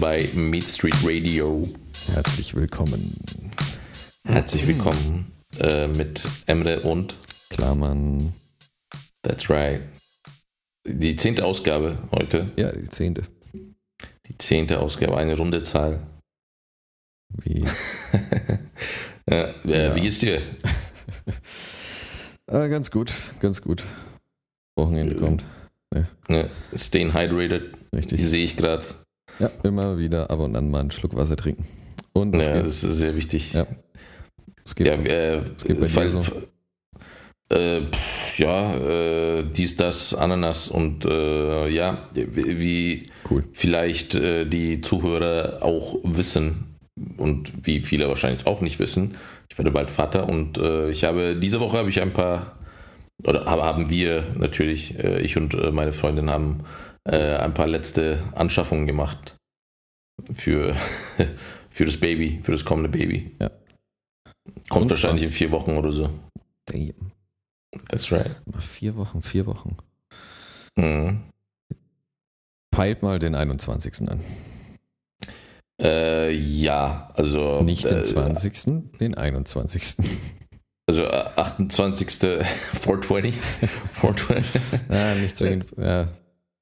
bei Meat Street Radio. Herzlich willkommen. Herzlich willkommen äh, mit Emre und Klarmann. That's right. Die zehnte Ausgabe heute. Ja, die zehnte. Die zehnte Ausgabe, eine runde Zahl. Wie? ja, äh, Ja. Wie geht's dir? Ah, ganz gut, ganz gut. Wochenende Äh, kommt. Ne, staying hydrated, Richtig. sehe ich gerade. Ja, immer wieder ab und an mal einen Schluck Wasser trinken. Und es Ja, geht, das ist sehr wichtig. Ja. es geht Ja, äh, geht bei dir so? äh, pff, ja äh, dies, das, Ananas und äh, ja, wie cool. vielleicht äh, die Zuhörer auch wissen und wie viele wahrscheinlich auch nicht wissen. Ich werde bald Vater und äh, ich habe diese Woche habe ich ein paar oder hab- haben wir natürlich, äh, ich und meine Freundin haben äh, ein paar letzte Anschaffungen gemacht für, für das Baby, für das kommende Baby. Ja. Kommt Und zwar- wahrscheinlich in vier Wochen oder so. Damn. That's right. Mal vier Wochen, vier Wochen. Mhm. Peilt mal den 21. an. Äh, ja, also. Nicht den äh, 20., den 21. Also äh, 28. 420. 420. ah, nicht so. Ja,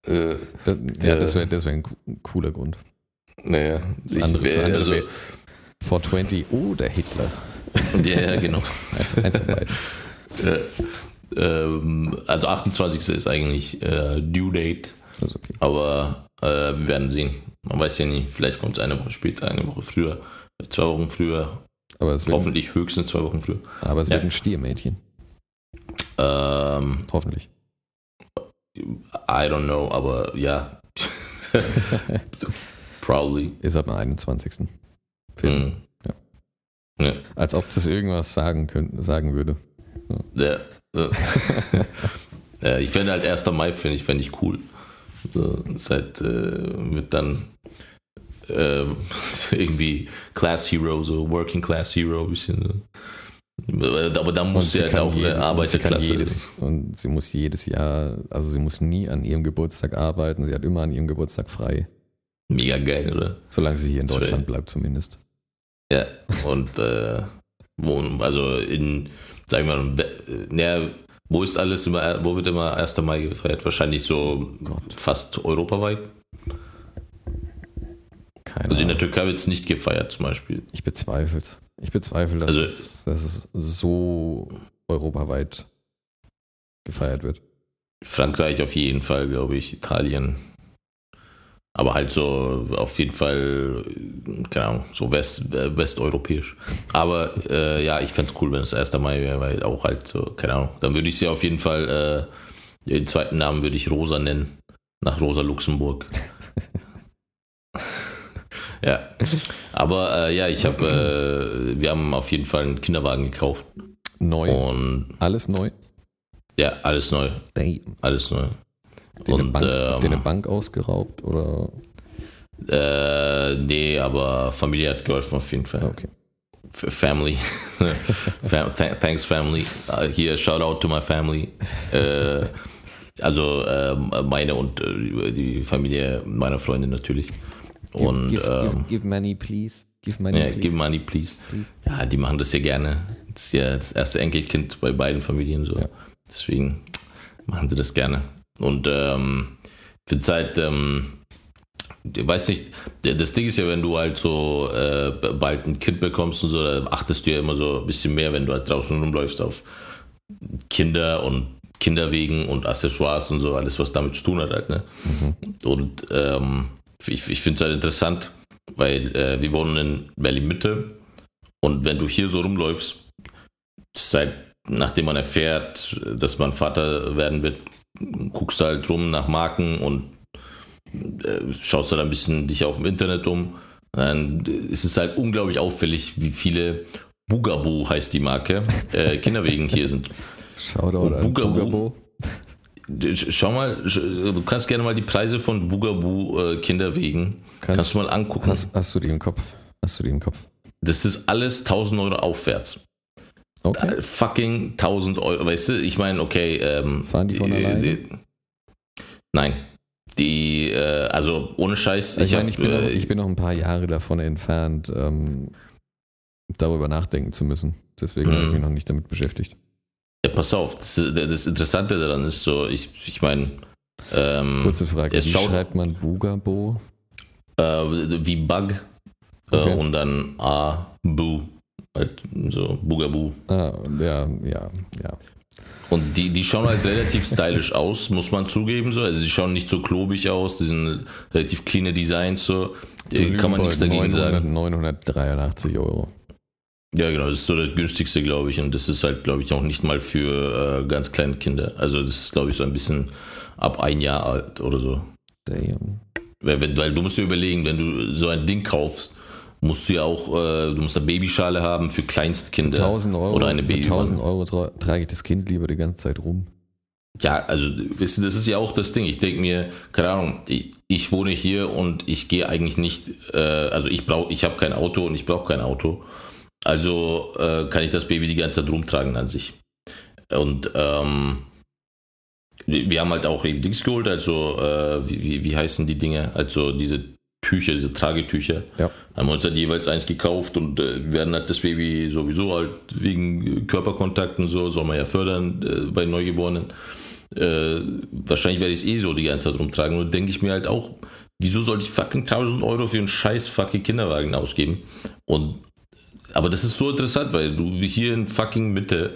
äh, das, ja, Äh. das wäre das wär ein co- cooler Grund. naja. Das andere- äh, andere also, wär- 420, oh, der Hitler. ja, ja, genau. Eins, eins äh, ähm, also 28. ist eigentlich äh, Due Date, okay. aber äh, wir werden sehen. Man weiß ja nie, vielleicht kommt es eine Woche später, eine Woche früher, zwei Wochen früher, Aber es wird, hoffentlich höchstens zwei Wochen früher. aber es Ja. wird ein Stiermädchen. Ähm, Hoffentlich. I don't know, aber ja. Probably. Ist ab dem 21. Film. Mhm. Ja. Ja. Als ob das irgendwas sagen, könnte, sagen würde. Ja. ja, ich fände halt 1. Mai, finde ich, fände ich cool. So, halt, äh, wird dann äh, irgendwie Class Hero, so Working Class Hero, ein bisschen. So. Aber dann muss sie halt auch jede- eine und sie kann Arbeiterklasse. jedes, und sie muss jedes Jahr, also sie muss nie an ihrem Geburtstag arbeiten, sie hat immer an ihrem Geburtstag frei. Mega geil, oder? Solange sie hier in Deutschland bleibt zumindest. Ja, und äh, wo, also in, sagen wir mal, Be- ja, wo ist alles immer, wo wird immer 1. Mai gefeiert? Wahrscheinlich so Gott. fast europaweit. Keine Also in der. Türkei wird es nicht gefeiert, zum Beispiel. Ich bezweifle es. Ich bezweifle, dass, Also- es, dass es so europaweit gefeiert wird. Frankreich auf jeden Fall, glaube ich, Italien. Aber halt so auf jeden Fall, keine Ahnung, so West, äh, westeuropäisch. Aber äh, ja, ich fände es cool, wenn es 1. Mai wäre, weil auch halt so, keine Ahnung. Dann würde ich sie auf jeden Fall, äh, den zweiten Namen würde ich Rosa nennen. Nach Rosa Luxemburg. ja. Aber äh, ja, ich habe, äh, wir haben auf jeden Fall einen Kinderwagen gekauft. Neu. Und Alles neu. ja, alles neu. Damn. Alles neu. Den eine Und, Bank, habt ihr ähm, eine Bank ausgeraubt oder? Äh, nee, aber Familie hat geholfen auf jeden Fall. Okay. Family. Fa- th thanks, Family. Uh, hier, shout out to my family. Äh, also ähm, meine und äh, die Familie meiner Freundin natürlich. Und give, ähm, give, give money, please. Give money, ja, please. give money, please. please. Ja, die machen das ja gerne. Das ist ja das erste Enkelkind bei beiden Familien so. Ja. Deswegen machen sie das gerne. Und ähm, für Zeit, ähm, ich weiß nicht, das Ding ist ja, wenn du halt so äh, bald ein Kind bekommst und so, da achtest du ja immer so ein bisschen mehr, wenn du halt draußen rumläufst auf Kinder und Kinderwegen und Accessoires und so, alles, was damit zu tun hat halt, ne? Und ähm, ich, ich finde es halt interessant, weil äh, wir wohnen in Berlin-Mitte und wenn du hier so rumläufst, seit nachdem man erfährt, dass man Vater werden wird, guckst du halt rum nach Marken und äh, schaust du da ein bisschen dich auch im Internet um. Dann ist es halt unglaublich auffällig, wie viele Bugaboo heißt die Marke, äh, Kinderwegen hier sind. Shoutout Und an Bugaboo. Schau mal, du kannst gerne mal die Preise von Bugaboo äh, Kinderwegen, kannst, Kannst- du mal angucken. Hast, hast du die im Kopf? Hast du die im Kopf? Das ist alles 1000 Euro aufwärts. Okay. Äh, Fucking 1000 Euro, weißt du? Ich meine, okay. Ähm, Fahren die von alleine? Nein. Die, äh, also ohne Scheiß. Ich, Ich, meine, hab, ich, bin noch, äh, ich bin noch ein paar Jahre davon entfernt, ähm, darüber nachdenken zu müssen. Deswegen habe ich Mhm. mich noch nicht damit beschäftigt. Ja, pass auf, das, das Interessante daran ist so, ich, ich meine, ähm, Kurze Frage, wie schaut- schreibt man Bugabo? äh, wie Bug äh, Okay. und dann A, Bu. Halt so Bugaboo. Ah, ja, ja, ja. Und die, die schauen halt relativ stylisch aus, muss man zugeben. So. Also die schauen nicht so klobig aus, die sind relativ cleane Designs. So. Äh, Kann man nichts dagegen 900, sagen. 983 Euro. Ja, genau, das ist so das günstigste, glaube ich. Und das ist halt, glaube ich, auch nicht mal für äh, ganz kleine Kinder. Also das ist, glaube ich, so ein bisschen ab ein Jahr alt oder so. Damn. Weil, wenn, weil du musst dir überlegen, wenn du so ein Ding kaufst, musst du ja auch, äh, du musst eine Babyschale haben für Kleinstkinder. 1000 Euro, Oder eine für Baby. 1000 Euro tra trage ich das Kind lieber die ganze Zeit rum. Ja, also das ist ja auch das Ding. Ich denke mir, keine Ahnung, ich, ich wohne hier und ich gehe eigentlich nicht, äh, also ich brauche, ich habe kein Auto und ich brauche kein Auto. Also äh, kann ich das Baby die ganze Zeit rumtragen an sich. Und ähm, wir haben halt auch eben Dings geholt, also äh, wie, wie, wie heißen die Dinge? Also diese Tücher, diese Tragetücher. Ja. Haben uns halt jeweils eins gekauft und äh, werden halt das Baby sowieso halt wegen Körperkontakten so, soll man ja fördern äh, bei Neugeborenen. Äh, wahrscheinlich werde ich es eh so die ganze Zeit rumtragen. Und denke ich mir halt auch, wieso soll ich fucking 1000 Euro für einen scheiß fucking Kinderwagen ausgeben? Und aber das ist so interessant, weil du hier in fucking Mitte,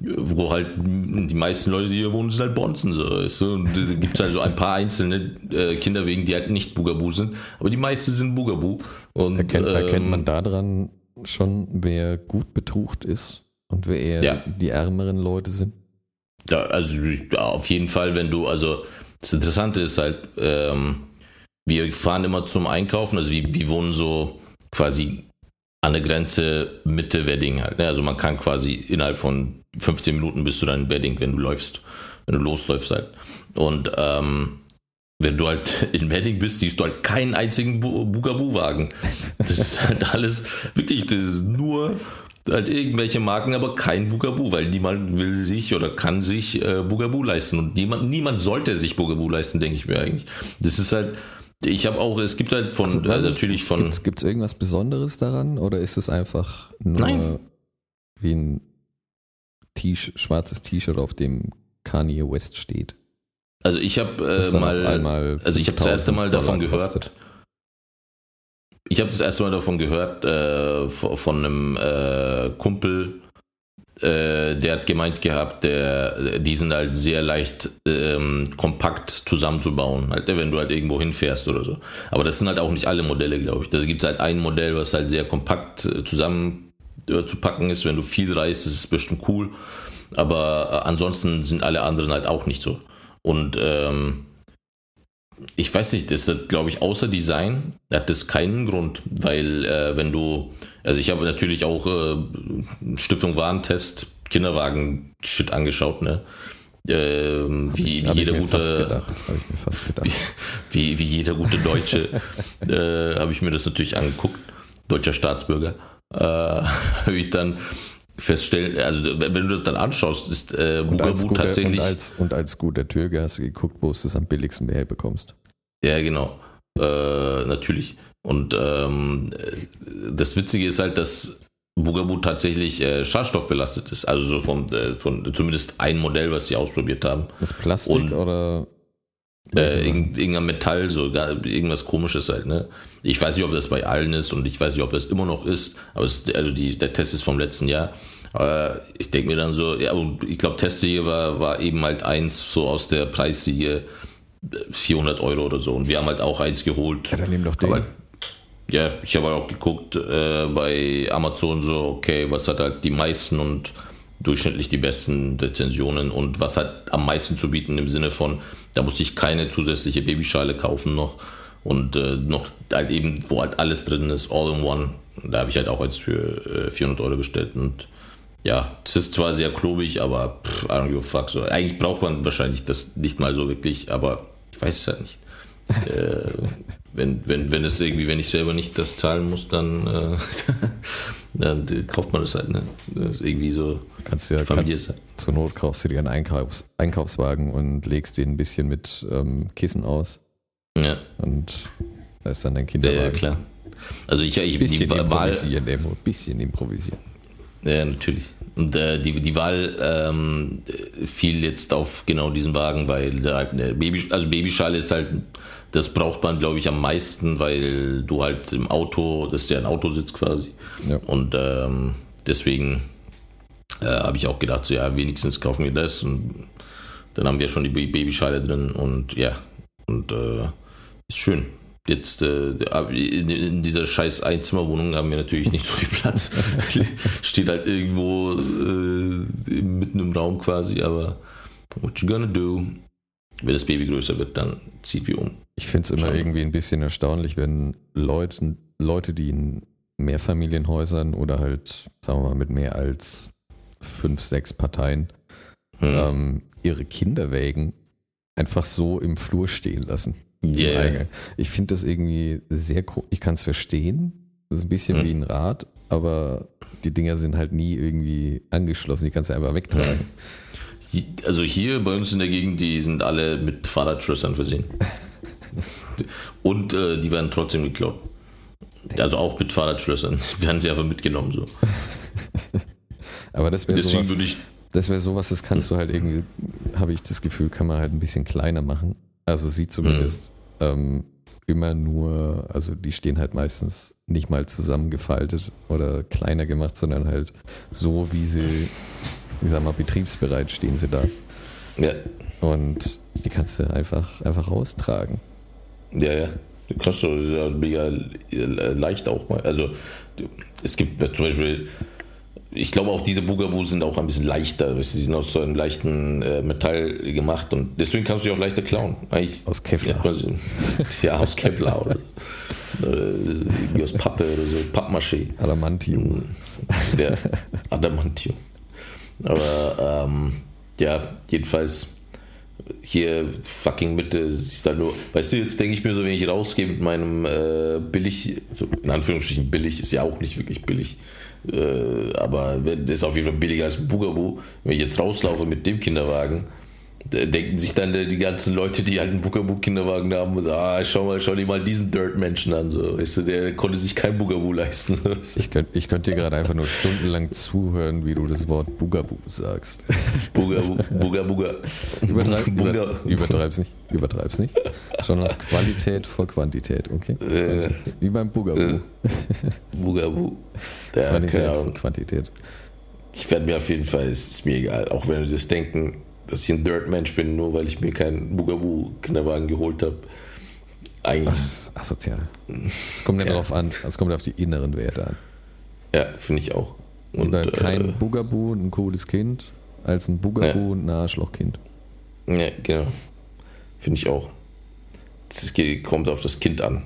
wo halt die meisten Leute, die hier wohnen, sind halt Bonzen, so, weißt du? Und da gibt es halt so ein paar einzelne äh, Kinderwegen, die halt nicht Bugaboo sind, aber die meisten sind Bugaboo. Und, Erkennt, erkennt ähm, man daran schon, wer gut betrucht ist und wer eher Ja. die ärmeren Leute sind? Ja, also ja, auf jeden Fall, wenn du, also das Interessante ist halt, ähm, wir fahren immer zum Einkaufen, also wir, wir wohnen so quasi an der Grenze Mitte Wedding halt. Ne? Also man kann quasi innerhalb von 15 Minuten bist du dann in Wedding, wenn du läufst, wenn du losläufst halt. Und ähm, wenn du halt in Wedding bist, siehst du halt keinen einzigen Bu Bugaboo-Wagen. Das ist halt alles, wirklich, das ist nur halt irgendwelche Marken, aber kein Bugaboo, weil niemand will sich oder kann sich äh, Bugaboo leisten. Und niemand, niemand sollte sich Bugaboo leisten, denke ich mir eigentlich. Das ist halt, ich habe auch, es gibt halt von, Also, ist- natürlich von, Gibt es irgendwas Besonderes daran oder ist es einfach nur Nein. wie ein T schwarzes T-Shirt, auf dem Kanye West steht? also ich habe Das äh, mal, einmal also ich habe das erste Mal 5000 davon Dollar gehört. kostet. Ich habe das erste Mal davon gehört äh, von von einem äh, Kumpel, äh, der hat gemeint gehabt, der, die sind halt sehr leicht ähm, kompakt zusammenzubauen, halt, wenn du halt irgendwo hinfährst oder so. Aber das sind halt auch nicht alle Modelle, glaube ich. Da gibt es halt ein Modell, was halt sehr kompakt äh, zusammen äh, zu packen ist. Wenn du viel reist, das ist bestimmt cool. Aber ansonsten sind alle anderen halt auch nicht so. Und ähm, ich weiß nicht, das ist, glaube ich, außer Design hat das keinen Grund, weil wenn du, also ich habe natürlich auch äh, Stiftung Warentest, Kinderwagen-Shit angeschaut, ne? Ähm, wie, wie ich jeder mir fast gute, wie, wie jeder gute Deutsche, äh, habe ich mir das natürlich angeguckt, deutscher Staatsbürger, äh, habe ich dann feststellen, also wenn du das dann anschaust, ist äh, guter, tatsächlich. und, als, und als guter Türke hast du geguckt, wo du es am billigsten herbekommst. Ja, genau. Äh, natürlich. Und ähm, das Witzige ist halt, dass Bugaboo tatsächlich äh, schadstoffbelastet ist. Also so vom, äh, von zumindest ein Modell, was sie ausprobiert haben. Das Plastik Und- oder Äh, irgend, irgendein Metall, so irgendwas komisches halt, ne? Ich weiß nicht, ob das bei allen ist und ich weiß nicht, ob das immer noch ist, aber es, also die, der Test ist vom letzten Jahr. Aber ich denke mir dann so, ja, und ich glaube, Testserie war, war eben halt eins so aus der Preisserie 400 Euro oder so. Und wir haben halt auch eins geholt. Ja, dann nimm doch den. Aber, ja, ich habe auch geguckt äh, bei Amazon so, okay, was hat halt die meisten und durchschnittlich die besten Rezensionen und was hat am meisten zu bieten im Sinne von, da musste ich keine zusätzliche Babyschale kaufen noch und äh, noch halt eben, wo halt alles drin ist, all in one. Da habe ich halt auch jetzt für äh, 400 Euro bestellt und ja, es ist zwar sehr klobig, aber pff, I don't give a fuck. So, eigentlich braucht man wahrscheinlich das nicht mal so wirklich, aber ich weiß es halt nicht. äh, wenn, wenn, wenn es irgendwie, wenn ich selber nicht das zahlen muss, dann, äh, dann kauft man das halt, ne? Das irgendwie so, kannst du ja, Familie kannst, halt. zur Not kaufst du dir einen Einkaufs Einkaufswagen und legst den ein bisschen mit ähm, Kissen aus. Ja. Und da ist dann dein Kinderwagen. Ja, klar. Also ich, ich bisschen die improvisieren, Emo, bisschen improvisieren. Ja, natürlich. Und äh, die, die Wahl ähm, fiel jetzt auf genau diesen Wagen, weil der, der Baby, also Babyschale ist halt, das braucht man, glaube ich, am meisten, weil du halt im Auto, das ist ja ein Autositz quasi. Ja. Und ähm, deswegen äh, habe ich auch gedacht, so ja, wenigstens kaufen wir das und dann haben wir schon die Babyschale drin und ja, und äh, ist schön. Jetzt äh, in dieser scheiß Einzimmerwohnung haben wir natürlich nicht so viel Platz. Steht halt irgendwo äh, mitten im Raum quasi, aber what you gonna do? Wenn das Baby größer wird, dann zieht wir um. Ich finde es immer Schauen. irgendwie ein bisschen erstaunlich, wenn Leute, Leute, die in Mehrfamilienhäusern oder halt, sagen wir mal, mit mehr als fünf, sechs Parteien hm. ähm, ihre Kinderwägen einfach so im Flur stehen lassen. Yeah. Ich finde das irgendwie sehr cool. Ich kann es verstehen. Das ist ein bisschen hm. wie ein Rad, aber die Dinger sind halt nie irgendwie angeschlossen. Die kannst du einfach wegtragen. Also hier bei uns in der Gegend, die sind alle mit Fahrradschlössern versehen. Und äh, die werden trotzdem geklaut. Also auch mit Fahrradschlössern. Werden sie einfach mitgenommen so. Aber das wäre sowas, ich, das wäre sowas, das kannst du halt irgendwie, habe ich das Gefühl, kann man halt ein bisschen kleiner machen. Also sieht zumindest mhm. ähm, immer nur, also die stehen halt meistens nicht mal zusammengefaltet oder kleiner gemacht, sondern halt so, wie sie, ich sag mal, betriebsbereit stehen sie da. Ja. Und die kannst du einfach, einfach raustragen. Ja, ja. Du kannst du ja mega leicht auch mal. Also es gibt zum Beispiel ich glaube auch diese Bugaboo sind auch ein bisschen leichter. Sie sind aus so einem leichten äh, Metall gemacht und deswegen kannst du sie auch leichter klauen. Eigentlich, aus Kevlar. Ja, aus Kevlar oder, oder aus Pappe oder so, Pappmaché. Adamantium. Ja, Adamantium. Aber ähm, ja, jedenfalls hier fucking Mitte siehst halt nur, weißt du, jetzt denke ich mir so, wenn ich rausgehe mit meinem äh, billig, so in Anführungsstrichen billig, ist ja auch nicht wirklich billig, äh, aber ist auf jeden Fall billiger als ein Bugaboo. Wenn ich jetzt rauslaufe mit dem Kinderwagen, denken sich dann die ganzen Leute, die halt einen Bugaboo-Kinderwagen haben, so, ah, schau mal, schau dir mal diesen Dirt-Menschen an. So. Weißt du, der konnte sich kein Bugaboo leisten. Ich könnte ich könnt dir gerade einfach nur stundenlang zuhören, wie du das Wort Bugaboo sagst. Bugaboo, Bugabuga. Übertreib, über, übertreib's nicht. Übertreib's nicht. Schon noch Qualität vor Quantität, okay? Äh, wie beim Bugaboo. Äh, Bugaboo. Ja, Qualität vor Quantität. Ich werde mir auf jeden Fall, es ist mir egal, auch wenn wir das denken, dass ich ein Dirt-Mensch bin, nur weil ich mir keinen Bugaboo-Kinderwagen geholt habe. Eigentlich. Was asozial. Es kommt ja, darauf an, es kommt auf die inneren Werte an. Ja, finde ich auch. Und, Lieber kein äh, Bugaboo, ein cooles Kind, als ein Bugaboo, ja. ein Arschlochkind. Ja, genau. Finde ich auch. Es kommt auf das Kind an,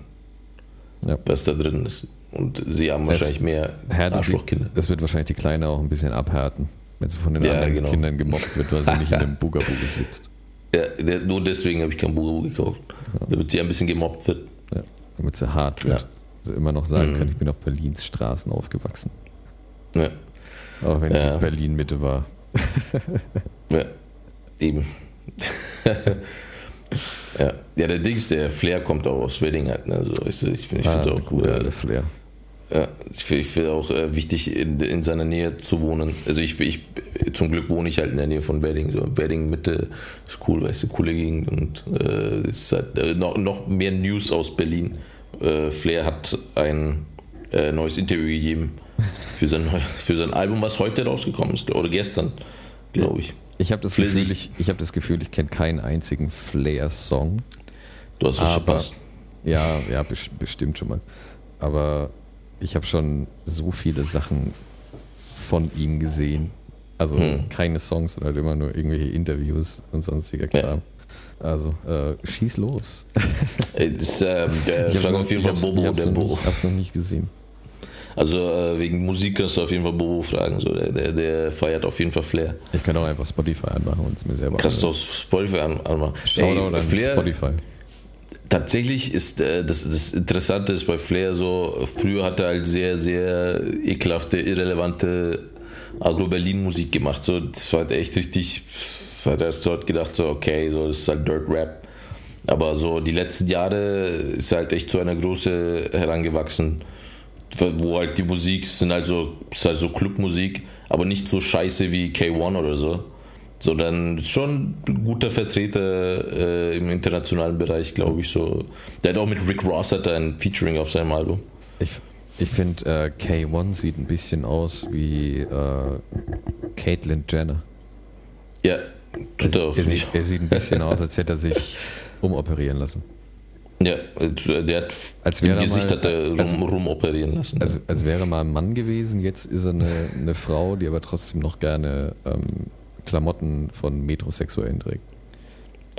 ja. was da drin ist. Und sie haben wahrscheinlich es mehr Arschlochkinder. Es wird wahrscheinlich die Kleine auch ein bisschen abhärten. Wenn sie von den ja, anderen genau. Kindern gemobbt wird, weil sie nicht in einem Bugaboo sitzt. Ja, nur deswegen habe ich kein Bugaboo gekauft. Ja. Damit sie ein bisschen gemobbt wird. Ja, damit sie hart wird. Also immer noch sagen mhm. kann, ich bin auf Berlins Straßen aufgewachsen. Ja. Auch wenn ja. sie Berlin Mitte war. ja, eben. ja. ja, der Dings, der Flair kommt auch aus Wedding halt. Ne? Also ich, ich finde es ah, auch cool. Ja, der Flair. Ja, ich finde find auch äh, wichtig, in, in seiner Nähe zu wohnen. Also ich, ich, zum Glück wohne ich halt in der Nähe von Wedding. So Wedding Mitte ist cool, weißt du, coole Gegend und äh, ist halt äh, noch, noch mehr News aus Berlin. Äh, Flair hat ein äh, neues Interview gegeben für sein, für sein Album, was heute rausgekommen ist, oder gestern, glaube ich. Ich habe das, Gefühl, ich, ich hab das Gefühl, ich kenne keinen einzigen Flair-Song. Du hast es verpasst. Ja, ja, bestimmt schon mal. Aber ich habe schon so viele Sachen von ihm gesehen. Also hm. keine Songs, sondern immer nur irgendwelche Interviews und sonstiger Kram. Ja. Also äh, schieß los. Ist, ähm, der ich hab's auf jeden Fall Bobo. Ich habe es noch nicht gesehen. Also äh, wegen Musik kannst du auf jeden Fall Bobo fragen. So, der, der, der, feiert auf jeden Fall Flair. Ich kann auch einfach Spotify anmachen und es mir selber Kannst du auf Spotify anmachen. Shoutout an Flair, Spotify. Tatsächlich ist äh, das, das Interessante ist bei Flair so, früher hat er halt sehr, sehr ekelhafte, irrelevante Agro-Berlin-Musik gemacht. So, das war halt echt richtig, das hat er so gedacht, so, okay, so, das ist halt Dirt Rap. Aber so die letzten Jahre ist halt echt zu einer Größe herangewachsen, wo halt die Musik sind also ist halt so Clubmusik, aber nicht so scheiße wie K1 oder so, sondern schon ein guter Vertreter äh, im internationalen Bereich, glaube ich. So, der hat auch mit Rick Ross hat ein Featuring auf seinem Album. Ich, ich finde, äh, K1 sieht ein bisschen aus wie äh, Caitlyn Jenner. Ja, tut er, er, auch. er, sieht, er sieht ein bisschen aus, als hätte er sich umoperieren lassen. Ja, der hat Als wäre Gesicht mal- hat er als- rum, rumoperieren lassen. Also, als wäre mal ein Mann gewesen, jetzt ist er eine, eine Frau, die aber trotzdem noch gerne ähm, Klamotten von Metrosexuellen trägt.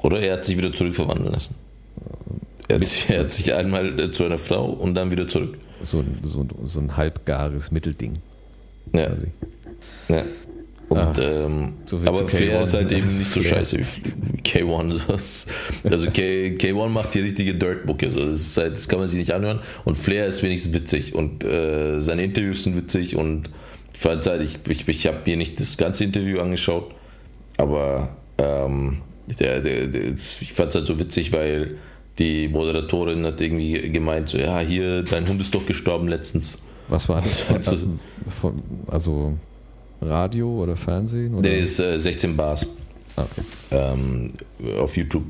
Oder er hat sich wieder zurückverwandeln lassen. Er hat, sich, er hat sich einmal äh, zu einer Frau und dann wieder zurück. So, ein- so, ein- so ein halbgares Mittelding. Ja, Quasi. ja. Und, Ah, ähm, aber Flair K1. ist halt eben nicht so Flair. scheiße wie K1. Das, also K, K1 macht die richtige Dirtmucke. Also das, ist halt, das kann man sich nicht anhören. Und Flair ist wenigstens witzig. Und äh, seine Interviews sind witzig. Und halt, ich, ich, ich habe mir nicht das ganze Interview angeschaut. Aber ähm, der, der, der, ich fand es halt so witzig, weil die Moderatorin hat irgendwie gemeint, so, ja, hier, dein Hund ist doch gestorben letztens. Was war das? Also- Also, von, also Radio oder Fernsehen? Oder? Der ist äh, 16 Bars. Ah, okay. ähm, auf YouTube.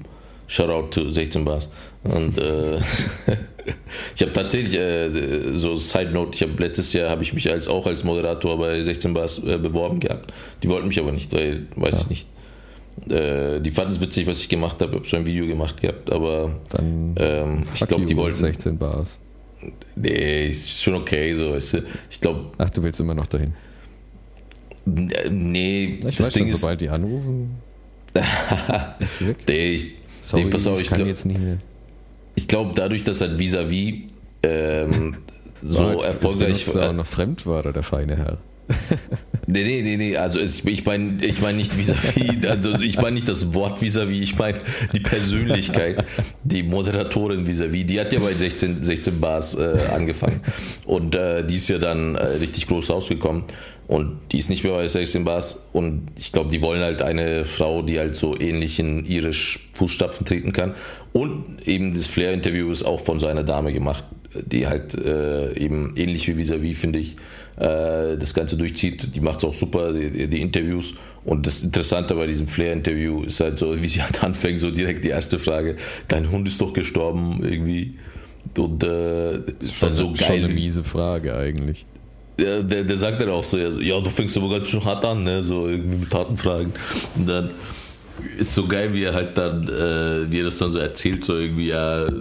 Shoutout to 16 Bars. Und äh, ich habe tatsächlich äh, so Side Note, ich habe letztes Jahr habe ich mich als auch als Moderator bei 16 Bars äh, beworben gehabt. Die wollten mich aber nicht, weil weiß ich nicht. Äh, die fanden es witzig, was ich gemacht habe. Ich habe so ein Video gemacht gehabt, aber Dann ähm, ich glaube, die wollten. 16 Bars. Nee, ist schon okay, so weißt du. Ich glaube, Ach, du willst immer noch dahin. nee, Ich das weiß Ding schon, ist. sobald die anrufen. Nee, ich, Sorry, nee, pass auf, ich ich kann glaub- jetzt nicht mehr. Ich glaube, dadurch, dass halt vis-à-vis ähm, so So, jetzt, erfolgreich Jetzt er auch noch Fremdwörter, der feine Herr. Nee, nee, nee, nee, also es, ich meine ich mein nicht vis-à-vis, also ich meine nicht das Wort vis-à-vis, ich meine die Persönlichkeit, die Moderatorin vis-à-vis, die hat ja bei 16, 16 Bars äh, angefangen und äh, die ist ja dann äh, richtig groß rausgekommen und die ist nicht mehr bei 16 Bars und ich glaube, die wollen halt eine Frau, die halt so ähnlich in ihre Fußstapfen treten kann und eben das Flair-Interview ist auch von so einer Dame gemacht, die halt äh, eben ähnlich wie vis-à-vis, finde ich, äh, das Ganze durchzieht. Die macht es auch super, die, die Interviews. Und das Interessante bei diesem Flair-Interview ist halt so, wie sie halt anfängt, so direkt die erste Frage, dein Hund ist doch gestorben irgendwie. Und äh, das ist halt so Schon eine geil. miese Frage eigentlich. Der, der, der sagt dann auch so, ja, du fängst aber ganz schön hart an, ne? so irgendwie mit harten Fragen. Und dann ist so geil, wie er halt dann, äh, wie er das dann so erzählt, so irgendwie, ja, äh,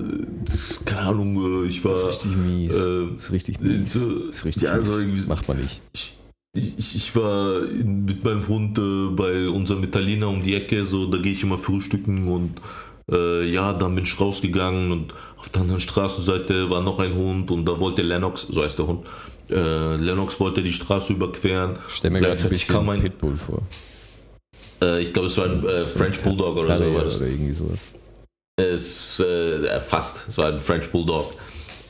keine Ahnung, äh, ich war. Das ist richtig mies. äh, Das ist richtig mies. so- Das ist richtig ja, mies. so irgendwie- Macht man nicht. ich, ich, ich war in, mit meinem Hund äh, bei unserem Italiener um die Ecke, so da gehe ich immer frühstücken und äh, ja, dann bin ich rausgegangen und auf der anderen Straßenseite war noch ein Hund und da wollte Lennox, so heißt der Hund, äh, Lennox wollte die Straße überqueren. Stell mir gerade ein bisschen ein, Pitbull vor. äh, ich glaube, es war ein äh, French Bulldog oder so. Terrier War das. oder irgendwie sowas. Es, äh, fast, es war ein French Bulldog.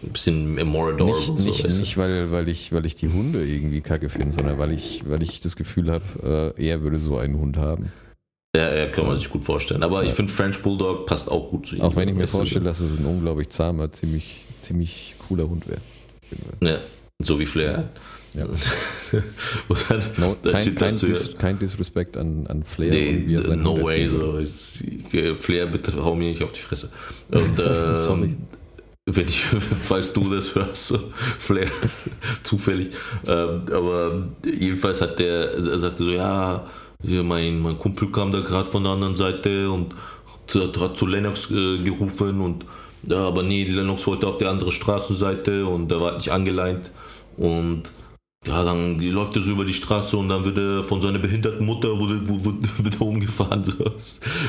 Ein bisschen adorable. Nicht, so, nicht, nicht weil, weil, ich, weil ich die Hunde irgendwie kacke finde, sondern weil ich, weil ich das Gefühl habe, äh, er würde so einen Hund haben. Ja, ja, kann man sich gut vorstellen. Aber ich finde French Bulldog passt auch gut zu ihm. Auch wenn ich mir vorstelle, dass es ein unglaublich zahmer, ziemlich, ziemlich cooler Hund wäre. Ja, so wie Flair. Ja. No, kein, kein, Dis, kein Disrespect an, an Flair nee, no way. So. Flair, bitte hau mir nicht auf die Fresse. Und, Sorry. Wenn ich, falls du das hörst, Flair, zufällig. Ähm, aber jedenfalls hat der, er sagte so, ja, mein, mein Kumpel kam da gerade von der anderen Seite und hat, zu Lennox äh, gerufen und ja, aber nee, Lennox wollte auf die andere Straßenseite und er war nicht angeleint und ja, dann läuft er so über die Straße und dann wird er von seiner behinderten Mutter wurde, wurde, wird er umgefahren.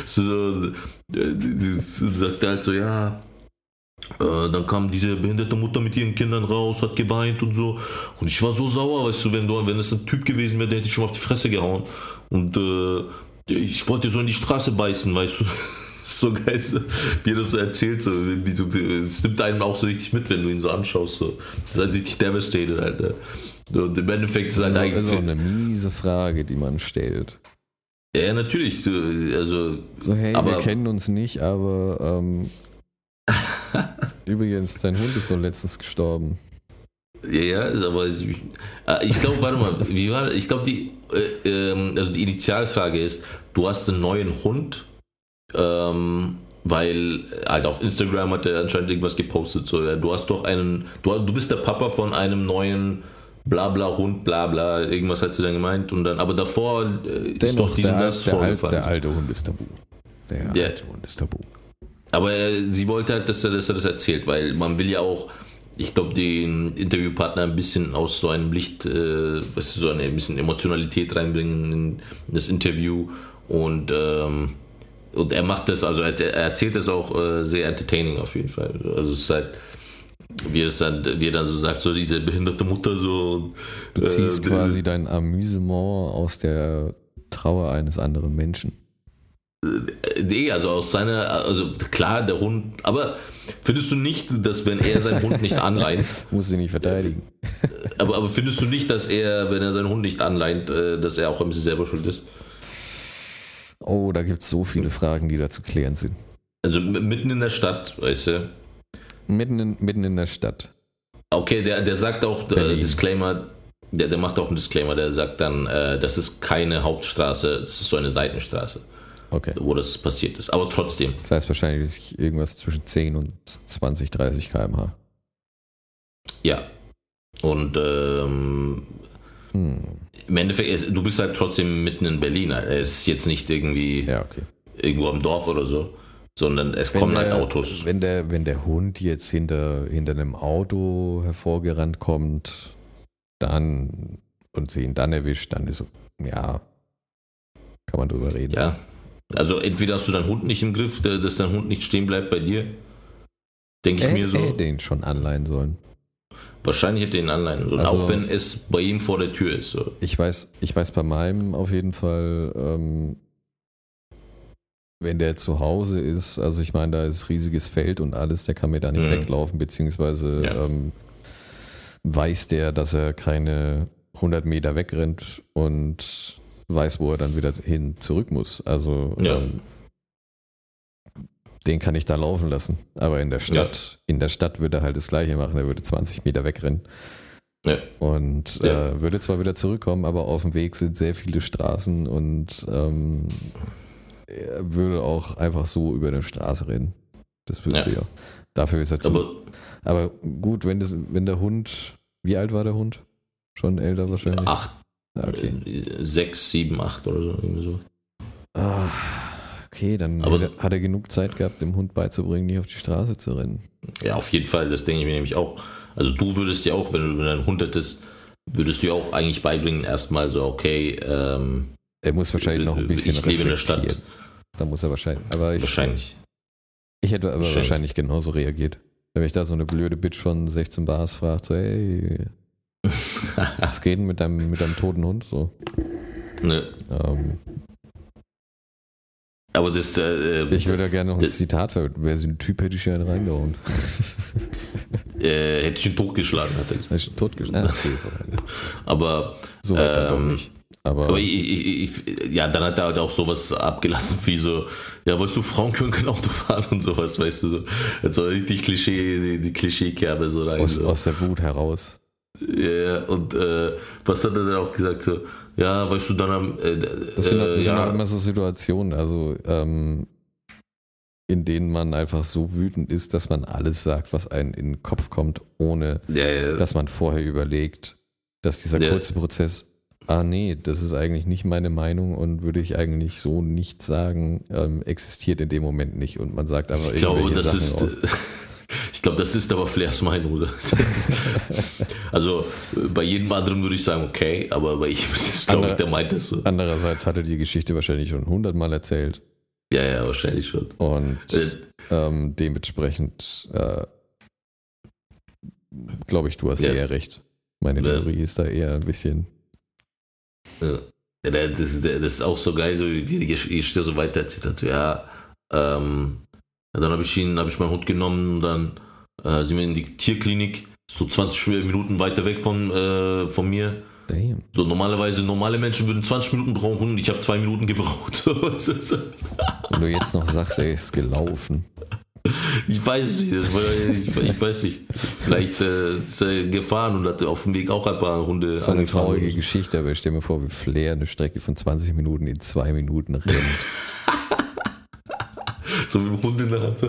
So, so, sagt er halt so, ja, äh, dann kam diese behinderte Mutter mit ihren Kindern raus, hat geweint und so. Und ich war so sauer, weißt du, wenn du, wenn es ein Typ gewesen wäre, der hätte ich schon auf die Fresse gehauen. Und äh, ich wollte so in die Straße beißen, weißt du. So geil, so, wie er das so erzählt. So, wie so, es nimmt einem auch so richtig mit, wenn du ihn so anschaust. So. Das ist richtig devastated, Alter. Und im Endeffekt ist halt eigentlich. das ist auch eine miese Frage, die man stellt. Ja, natürlich. So, also, so, hey, aber, wir kennen uns nicht, aber ähm, übrigens, dein Hund ist doch letztens gestorben. Ja, ja, aber ich, äh, ich glaube, warte mal, wie war Ich glaube, die, äh, ähm, also die Initialfrage ist, du hast einen neuen Hund, ähm, weil halt auf Instagram hat er anscheinend irgendwas gepostet. So, du hast doch einen, du, du bist der Papa von einem neuen Blabla Hund, Blabla, irgendwas hat sie dann gemeint und dann, aber davor äh, ist doch diesen das der, vorgefallen. der alte Hund ist tabu. Der, alte Hund ist tabu. Aber äh, sie wollte halt, dass er, dass er das erzählt, weil man will ja auch ich glaube, den Interviewpartner ein bisschen aus so einem Licht, äh, was so eine ein bisschen Emotionalität reinbringen in, in das Interview und ähm, und er macht das, also er, erzählt das auch äh, sehr entertaining auf jeden Fall. Also es ist halt, wie, es dann, wie er dann so sagt, so diese behinderte Mutter so. Du ziehst äh, quasi dein Amüsement aus der Trauer eines anderen Menschen. Äh, nee, also aus seiner, also klar, der Hund, aber findest du nicht, dass wenn er seinen Hund nicht anleint. Muss sie nicht verteidigen. Aber, aber findest du nicht, dass er, wenn er seinen Hund nicht anleint, äh, dass er auch ein bisschen selber schuld ist? Oh, da gibt es so viele Fragen, die da zu klären sind. Also mitten in der Stadt, weißt du? Mitten in, mitten in der Stadt. Okay, der, der sagt auch, äh, Disclaimer, der, der macht auch einen Disclaimer, der sagt dann, äh, das ist keine Hauptstraße, das ist so eine Seitenstraße okay. wo das passiert ist. Aber trotzdem. Das heißt wahrscheinlich irgendwas zwischen 10 und 20, 30 km/h. Ja. Und ähm, hm. Im Endeffekt, du bist halt trotzdem mitten in Berlin. Es ist jetzt nicht irgendwie ja, okay. irgendwo am Dorf oder so, sondern es wenn kommen halt der, halt Autos. Wenn der, wenn der Hund jetzt hinter, hinter einem Auto hervorgerannt kommt, dann und sie ihn dann erwischt, dann ist so, ja, kann man drüber reden. Ja, also entweder hast du deinen Hund nicht im Griff, dass dein Hund nicht stehen bleibt bei dir. Denke ich mir so. Hätte ihn schon anleihen sollen. Wahrscheinlich hätte ihn anleihen sollen, also, auch wenn es bei ihm vor der Tür ist. So. Ich weiß, ich weiß bei meinem auf jeden Fall, ähm, wenn der zu Hause ist, also ich meine, da ist riesiges Feld und alles, der kann mir da nicht mhm. weglaufen, beziehungsweise ja. ähm, weiß der, dass er keine 100 Meter wegrennt und weiß, wo er dann wieder hin zurück muss. Also ja. ähm, den kann ich da laufen lassen. Aber in der Stadt, ja. in der Stadt würde er halt das gleiche machen. Er würde 20 Meter wegrennen. Ja. Und ja. Äh, würde zwar wieder zurückkommen, aber auf dem Weg sind sehr viele Straßen und ähm, er würde auch einfach so über eine Straße rennen. Das wüsste ja. ja. Dafür ist er zu. Aber, aber gut, wenn, das, wenn der Hund, wie alt war der Hund? Schon älter wahrscheinlich? Acht, Okay. 6, 7, 8 oder so. Irgendwie so. Ah, okay, dann Aber, hat, er, genug Zeit gehabt, dem Hund beizubringen, nicht auf die Straße zu rennen. Ja, auf jeden Fall, das denke ich mir nämlich auch. Also du würdest ja auch, wenn du einen Hund hättest, würdest du ja auch eigentlich beibringen, erstmal so, okay, ähm, Er muss wahrscheinlich noch ein bisschen Ich lebe in der Stadt. Da muss er wahrscheinlich. Aber ich, wahrscheinlich. Ich hätte aber wahrscheinlich. wahrscheinlich genauso reagiert. Wenn mich da so eine blöde Bitch von 16 Bars fragt, so, hey, was geht denn mit deinem, mit deinem toten Hund so? Ne. Ähm, aber das. Äh, ich würde da gerne noch ein das, Zitat verwenden. Wäre so ein Typ, hätte ich ja einen reingehauen. äh, hätte ich ihn totgeschlagen. Hätte ich. Hätte ich ihn totgeschlagen? Ah, okay, so. Aber. So weit ähm, dann doch nicht. Aber, aber ich, ich, ich, ja, dann hat er halt auch sowas abgelassen wie so, ja, weißt du, Frauen können kein Auto fahren und sowas, weißt du, so. Also richtig Klischee, die, die Klischeekerbe so rein. Aus, so. aus der Wut heraus. Ja, und äh, was hat er dann auch gesagt? So, ja, weißt du, dann am. Äh, das sind, das ja. sind auch immer so Situationen, also ähm, in denen man einfach so wütend ist, dass man alles sagt, was einem in den Kopf kommt, ohne ja, ja. dass man vorher überlegt, dass dieser kurze Prozess, ah nee, das ist eigentlich nicht meine Meinung und würde ich eigentlich so nicht sagen, ähm, existiert in dem Moment nicht und man sagt einfach ich glaube, das Sachen ist, aus. Ich glaube, das ist aber Flairs Meinung, oder? also bei jedem anderen würde ich sagen, okay, aber bei ihm ist glaube ich, der meint das so. Andererseits hat er die Geschichte wahrscheinlich schon hundertmal erzählt. Ja, ja, wahrscheinlich schon. Und äh, ähm, dementsprechend äh, glaube ich, du hast ja. eher recht. Meine Theorie ja. ist da eher ein bisschen. Ja. Das ist, das ist auch so geil, so wie die Geschichte so weiter erzählt hat. Ja, ähm, dann habe ich ihn, habe ich meinen Hund genommen und dann äh, sind wir in die Tierklinik, so 20 Minuten weiter weg von, äh, von mir. Damn. So normalerweise, normale Menschen würden 20 Minuten brauchen, ich habe zwei Minuten gebraucht. Wenn du jetzt noch sagst, er ist gelaufen. Ich weiß es nicht, ich, ich, weiß nicht. Vielleicht äh, ist er gefahren und hat auf dem Weg auch ein paar Hunde. Das war eine traurige Geschichte, aber ich stelle mir vor, wie Flair eine Strecke von 20 Minuten in zwei Minuten rennt. so mit dem Hund in der Hand. So.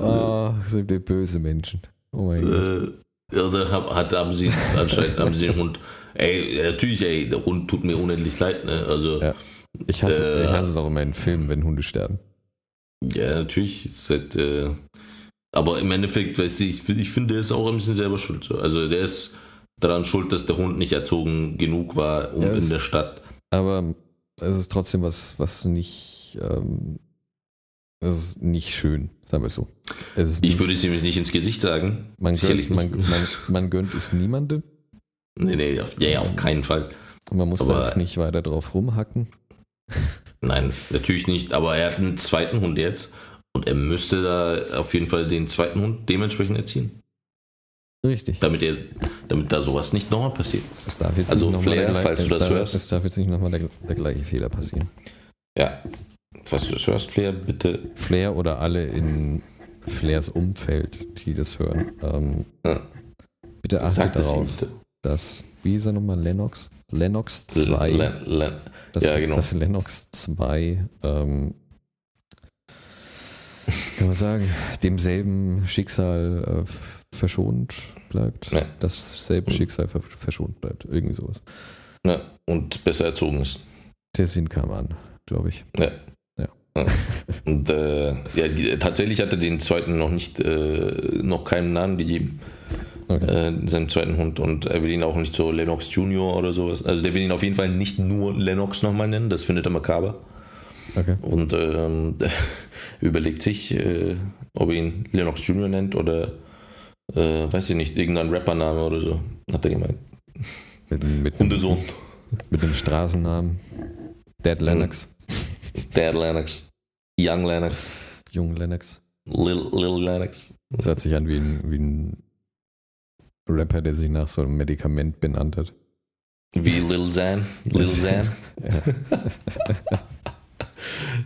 Ah, oh, sind wir böse Menschen. Oh mein Gott. Äh, ja, da hat, haben sie anscheinend haben sie den Hund. Ey, natürlich, ey, der Hund tut mir unendlich leid, ne? Also. Ja. Ich hasse, äh, ich hasse es auch immer in Filmen, wenn Hunde sterben. Ja, natürlich. Halt, äh, aber im Endeffekt, weißt du, ich, ich finde, der ist auch ein bisschen selber schuld. Also der ist daran schuld, dass der Hund nicht erzogen genug war um ja, in der Stadt. Aber es ist trotzdem was, was nicht, ähm, es ist nicht schön, sagen wir es so. Es ich würde es ihm nicht ins Gesicht sagen. Man gönnt, man, man, man gönnt es niemandem. Nee, nee, auf, ja, auf keinen Fall. man muss aber, da jetzt nicht weiter drauf rumhacken. Nein, natürlich nicht, aber er hat einen zweiten Hund jetzt und er müsste da auf jeden Fall den zweiten Hund dementsprechend erziehen. Richtig. Damit, er, damit da sowas nicht nochmal passiert. Es darf jetzt also nicht Flair, der, falls du das darf, hörst. Es darf jetzt nicht nochmal der, der gleiche Fehler passieren. Ja, falls du das hörst, Flair, bitte. Flair oder alle in Flairs Umfeld, die das hören, ähm, ja. bitte achtet darauf, dass, wie ist er nochmal, Lennox? Lennox 2. Len, Len, das, ja, genau. Das Lennox 2, ähm, kann man sagen, demselben Schicksal äh, verschont bleibt. Ja. Dasselbe Schicksal verschont bleibt. Irgendwie sowas. Ja, und besser erzogen ist. Der Sinn kam an, glaube ich. Ja. ja. und äh, ja, die, tatsächlich hatte den zweiten noch nicht, äh, noch keinen Namen gegeben. Okay. Äh, seinem zweiten Hund und er will ihn auch nicht so Lennox Junior oder sowas. Also der will ihn auf jeden Fall nicht nur Lennox nochmal nennen, das findet er makaber. Okay. Und ähm, überlegt sich, äh, ob er ihn Lennox Junior nennt oder äh, weiß ich nicht, irgendein Rappername oder so, hat er gemeint. Mit, mit Hundesohn. Mit dem Straßennamen. Dead Lennox. Dead Lennox. Young Lennox. Jung Lennox. Lil, Lil Lennox. Das hört sich an wie ein, wie ein Rapper, der sich nach so einem Medikament benannt hat. Wie Lil Xan. Lil Xan.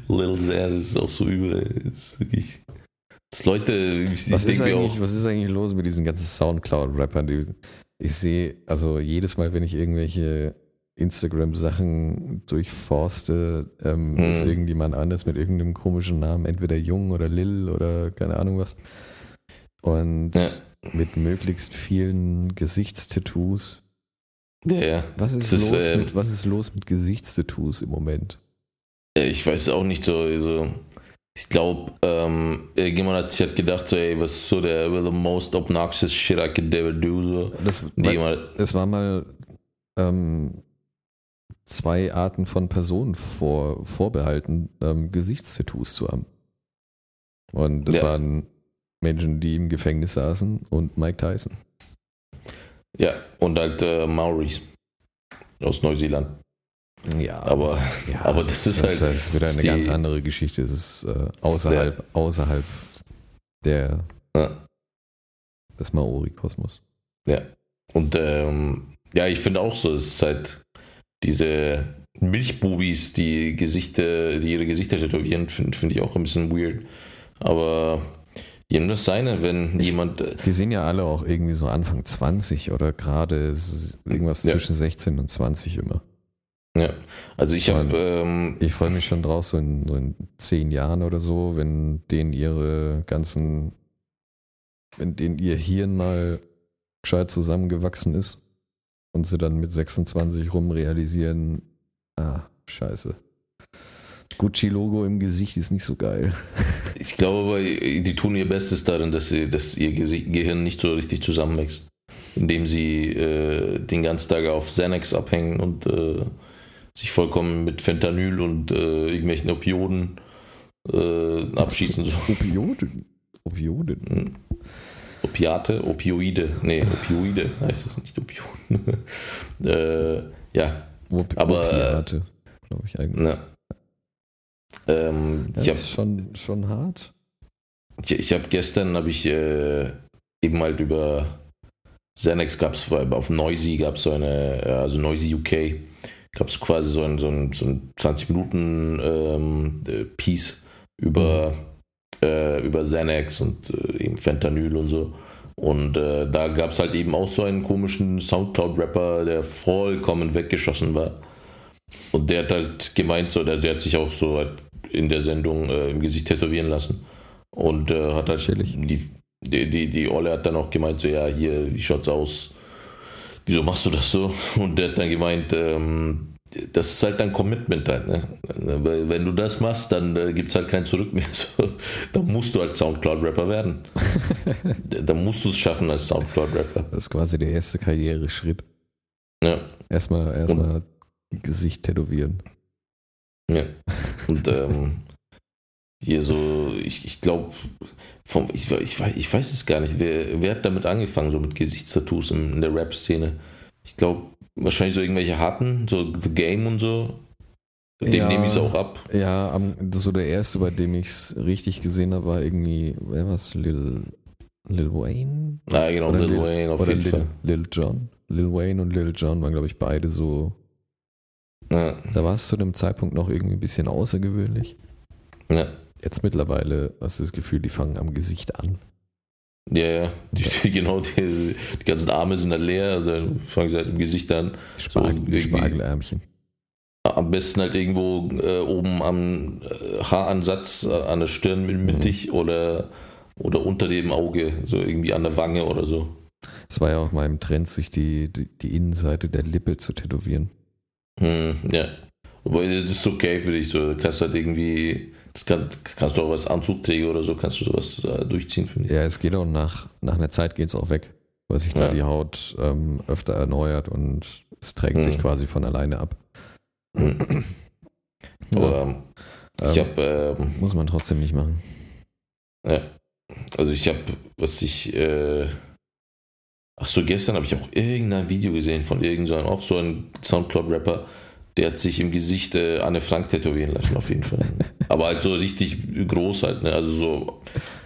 Lil Xan ist auch so übel. Ist wirklich. Das Leute, ich, was, ist auch, was ist eigentlich los mit diesen ganzen Soundcloud-Rappern? Ich sehe, also jedes Mal, wenn ich irgendwelche Instagram-Sachen durchforste, ähm, hm. ist irgendjemand anders mit irgendeinem komischen Namen, entweder Jung oder Lil oder keine Ahnung was. Und ja mit möglichst vielen Gesichtstattoos. Ja, ja. Was ist, los ist, äh, mit, was ist los mit Gesichtstattoos im Moment? Ich weiß auch nicht so. Also, ich glaube, ähm, irgendjemand hat sich halt gedacht, so, ey, was ist so der the most obnoxious shit I could ever do? So. Das, weil, das war mal ähm, zwei Arten von Personen vor, vorbehalten, ähm, Gesichtstattoos zu haben. Und das ja. waren Menschen, die im Gefängnis saßen und Mike Tyson. Ja, und halt äh, Maoris aus Neuseeland. Ja, aber, ja, aber das ist das, halt. Das ist wieder eine die, ganz andere Geschichte. Das ist äh, außerhalb, ja. außerhalb der, ja. des Maori-Kosmos. Ja. Und ähm, ja, ich finde auch so, es ist halt diese Milchbubis, die Gesichter, die ihre Gesichter tätowieren, finde find ich auch ein bisschen weird. Aber Jedem das seine, wenn ich, jemand. Äh, die sind ja alle auch irgendwie so Anfang 20 oder gerade irgendwas ja. zwischen 16 und 20 immer. Ja, also ich habe. Ähm, ich freue mich schon drauf, so in, so in zehn Jahren oder so, wenn denen ihre ganzen. Wenn denen ihr Hirn mal gescheit zusammengewachsen ist und sie dann mit 26 rum realisieren: ah, scheiße. Gucci-Logo im Gesicht ist nicht so geil. Ich glaube aber, die tun ihr Bestes darin, dass, sie, dass ihr Gehirn nicht so richtig zusammenwächst. Indem sie äh, den ganzen Tag auf Xanax abhängen und äh, sich vollkommen mit Fentanyl und äh, irgendwelchen Opioden äh, abschießen. Opioden? Opioden? Hm. Opiate? Opioide? Nee, Opioide heißt es nicht Opioden. Äh, ja. Op aber, Opiate, glaube ich eigentlich. Na, ähm, das hab, ist schon, schon hart. Ich, ich habe gestern habe ich äh, eben halt über Xanax gab es auf Noisy, gab es so eine, äh, also Noisy UK, gab es quasi so ein, so ein, so ein 20 Minuten ähm, äh, Piece über, äh, über Xanax und äh, eben Fentanyl und so. Und äh, da gab es halt eben auch so einen komischen Soundcloud-Rapper, der vollkommen weggeschossen war. Und der hat halt gemeint, so, der, der hat sich auch so halt in der Sendung äh, im Gesicht tätowieren lassen. Und äh, hat halt die, die, die, die Olle hat dann auch gemeint, so ja, hier, wie schaut's aus? Wieso machst du das so? Und der hat dann gemeint, ähm, das ist halt dein Commitment halt, ne? Wenn du das machst, dann äh, gibt es halt kein Zurück mehr. So, dann musst du halt Soundcloud-Rapper werden. dann musst du es schaffen als Soundcloud-Rapper. Das ist quasi der erste Karriereschritt. Ja. Erstmal erstmal Gesicht tätowieren. Ja. Und ähm, hier so, ich, ich glaube, ich, ich, weiß- ich weiß es gar nicht, wer, wer hat damit angefangen, so mit Gesichtstattoos in, in der Rap-Szene? Ich glaube, wahrscheinlich so irgendwelche harten, so The Game und so. Dem Ja. nehme ich es auch ab. Ja, am, so der erste, bei dem ich es richtig gesehen habe, war irgendwie, wer war's? Lil, Lil Wayne? Ah, genau, Oder Lil Lil- Wayne auf Oder jeden Lil, Fall. Lil Jon. Lil Wayne und Lil Jon waren, glaube ich, beide so. Ja, Da war es zu dem Zeitpunkt noch irgendwie ein bisschen außergewöhnlich. ja. Jetzt mittlerweile hast du das Gefühl, die fangen am Gesicht an. Ja, ja, die, die, genau, die, die ganzen Arme sind halt leer, also dann fangen sie halt im Gesicht an. Spargel, irgendwie- Spargelärmchen. Am besten halt irgendwo äh, oben am äh, Haaransatz, äh, an der Stirn mit- mittig oder, oder unter dem Auge, so irgendwie an der Wange oder so. Es war ja auch mal im Trend, sich die, die, die Innenseite der Lippe zu tätowieren. Hm, ja. Aber das ist okay für dich, so. Du kannst halt irgendwie, das kann, kannst du auch als Anzugträger oder so, kannst du sowas äh, durchziehen, finde ich. Ja, es geht auch nach, nach einer Zeit geht es auch weg, weil sich da Ja. die Haut ähm, öfter erneuert und es trägt sich Mhm. quasi von alleine ab. Hm. Aber ähm, ich Ähm, habe ähm, muss man trotzdem nicht machen. Ja. Also ich habe, was ich, äh, ach so, gestern habe ich auch irgendein Video gesehen von irgendeinem, auch so ein Soundcloud-Rapper, der hat sich im Gesicht äh, Anne Frank tätowieren lassen, auf jeden Fall. Aber halt so richtig groß halt, ne? Also so,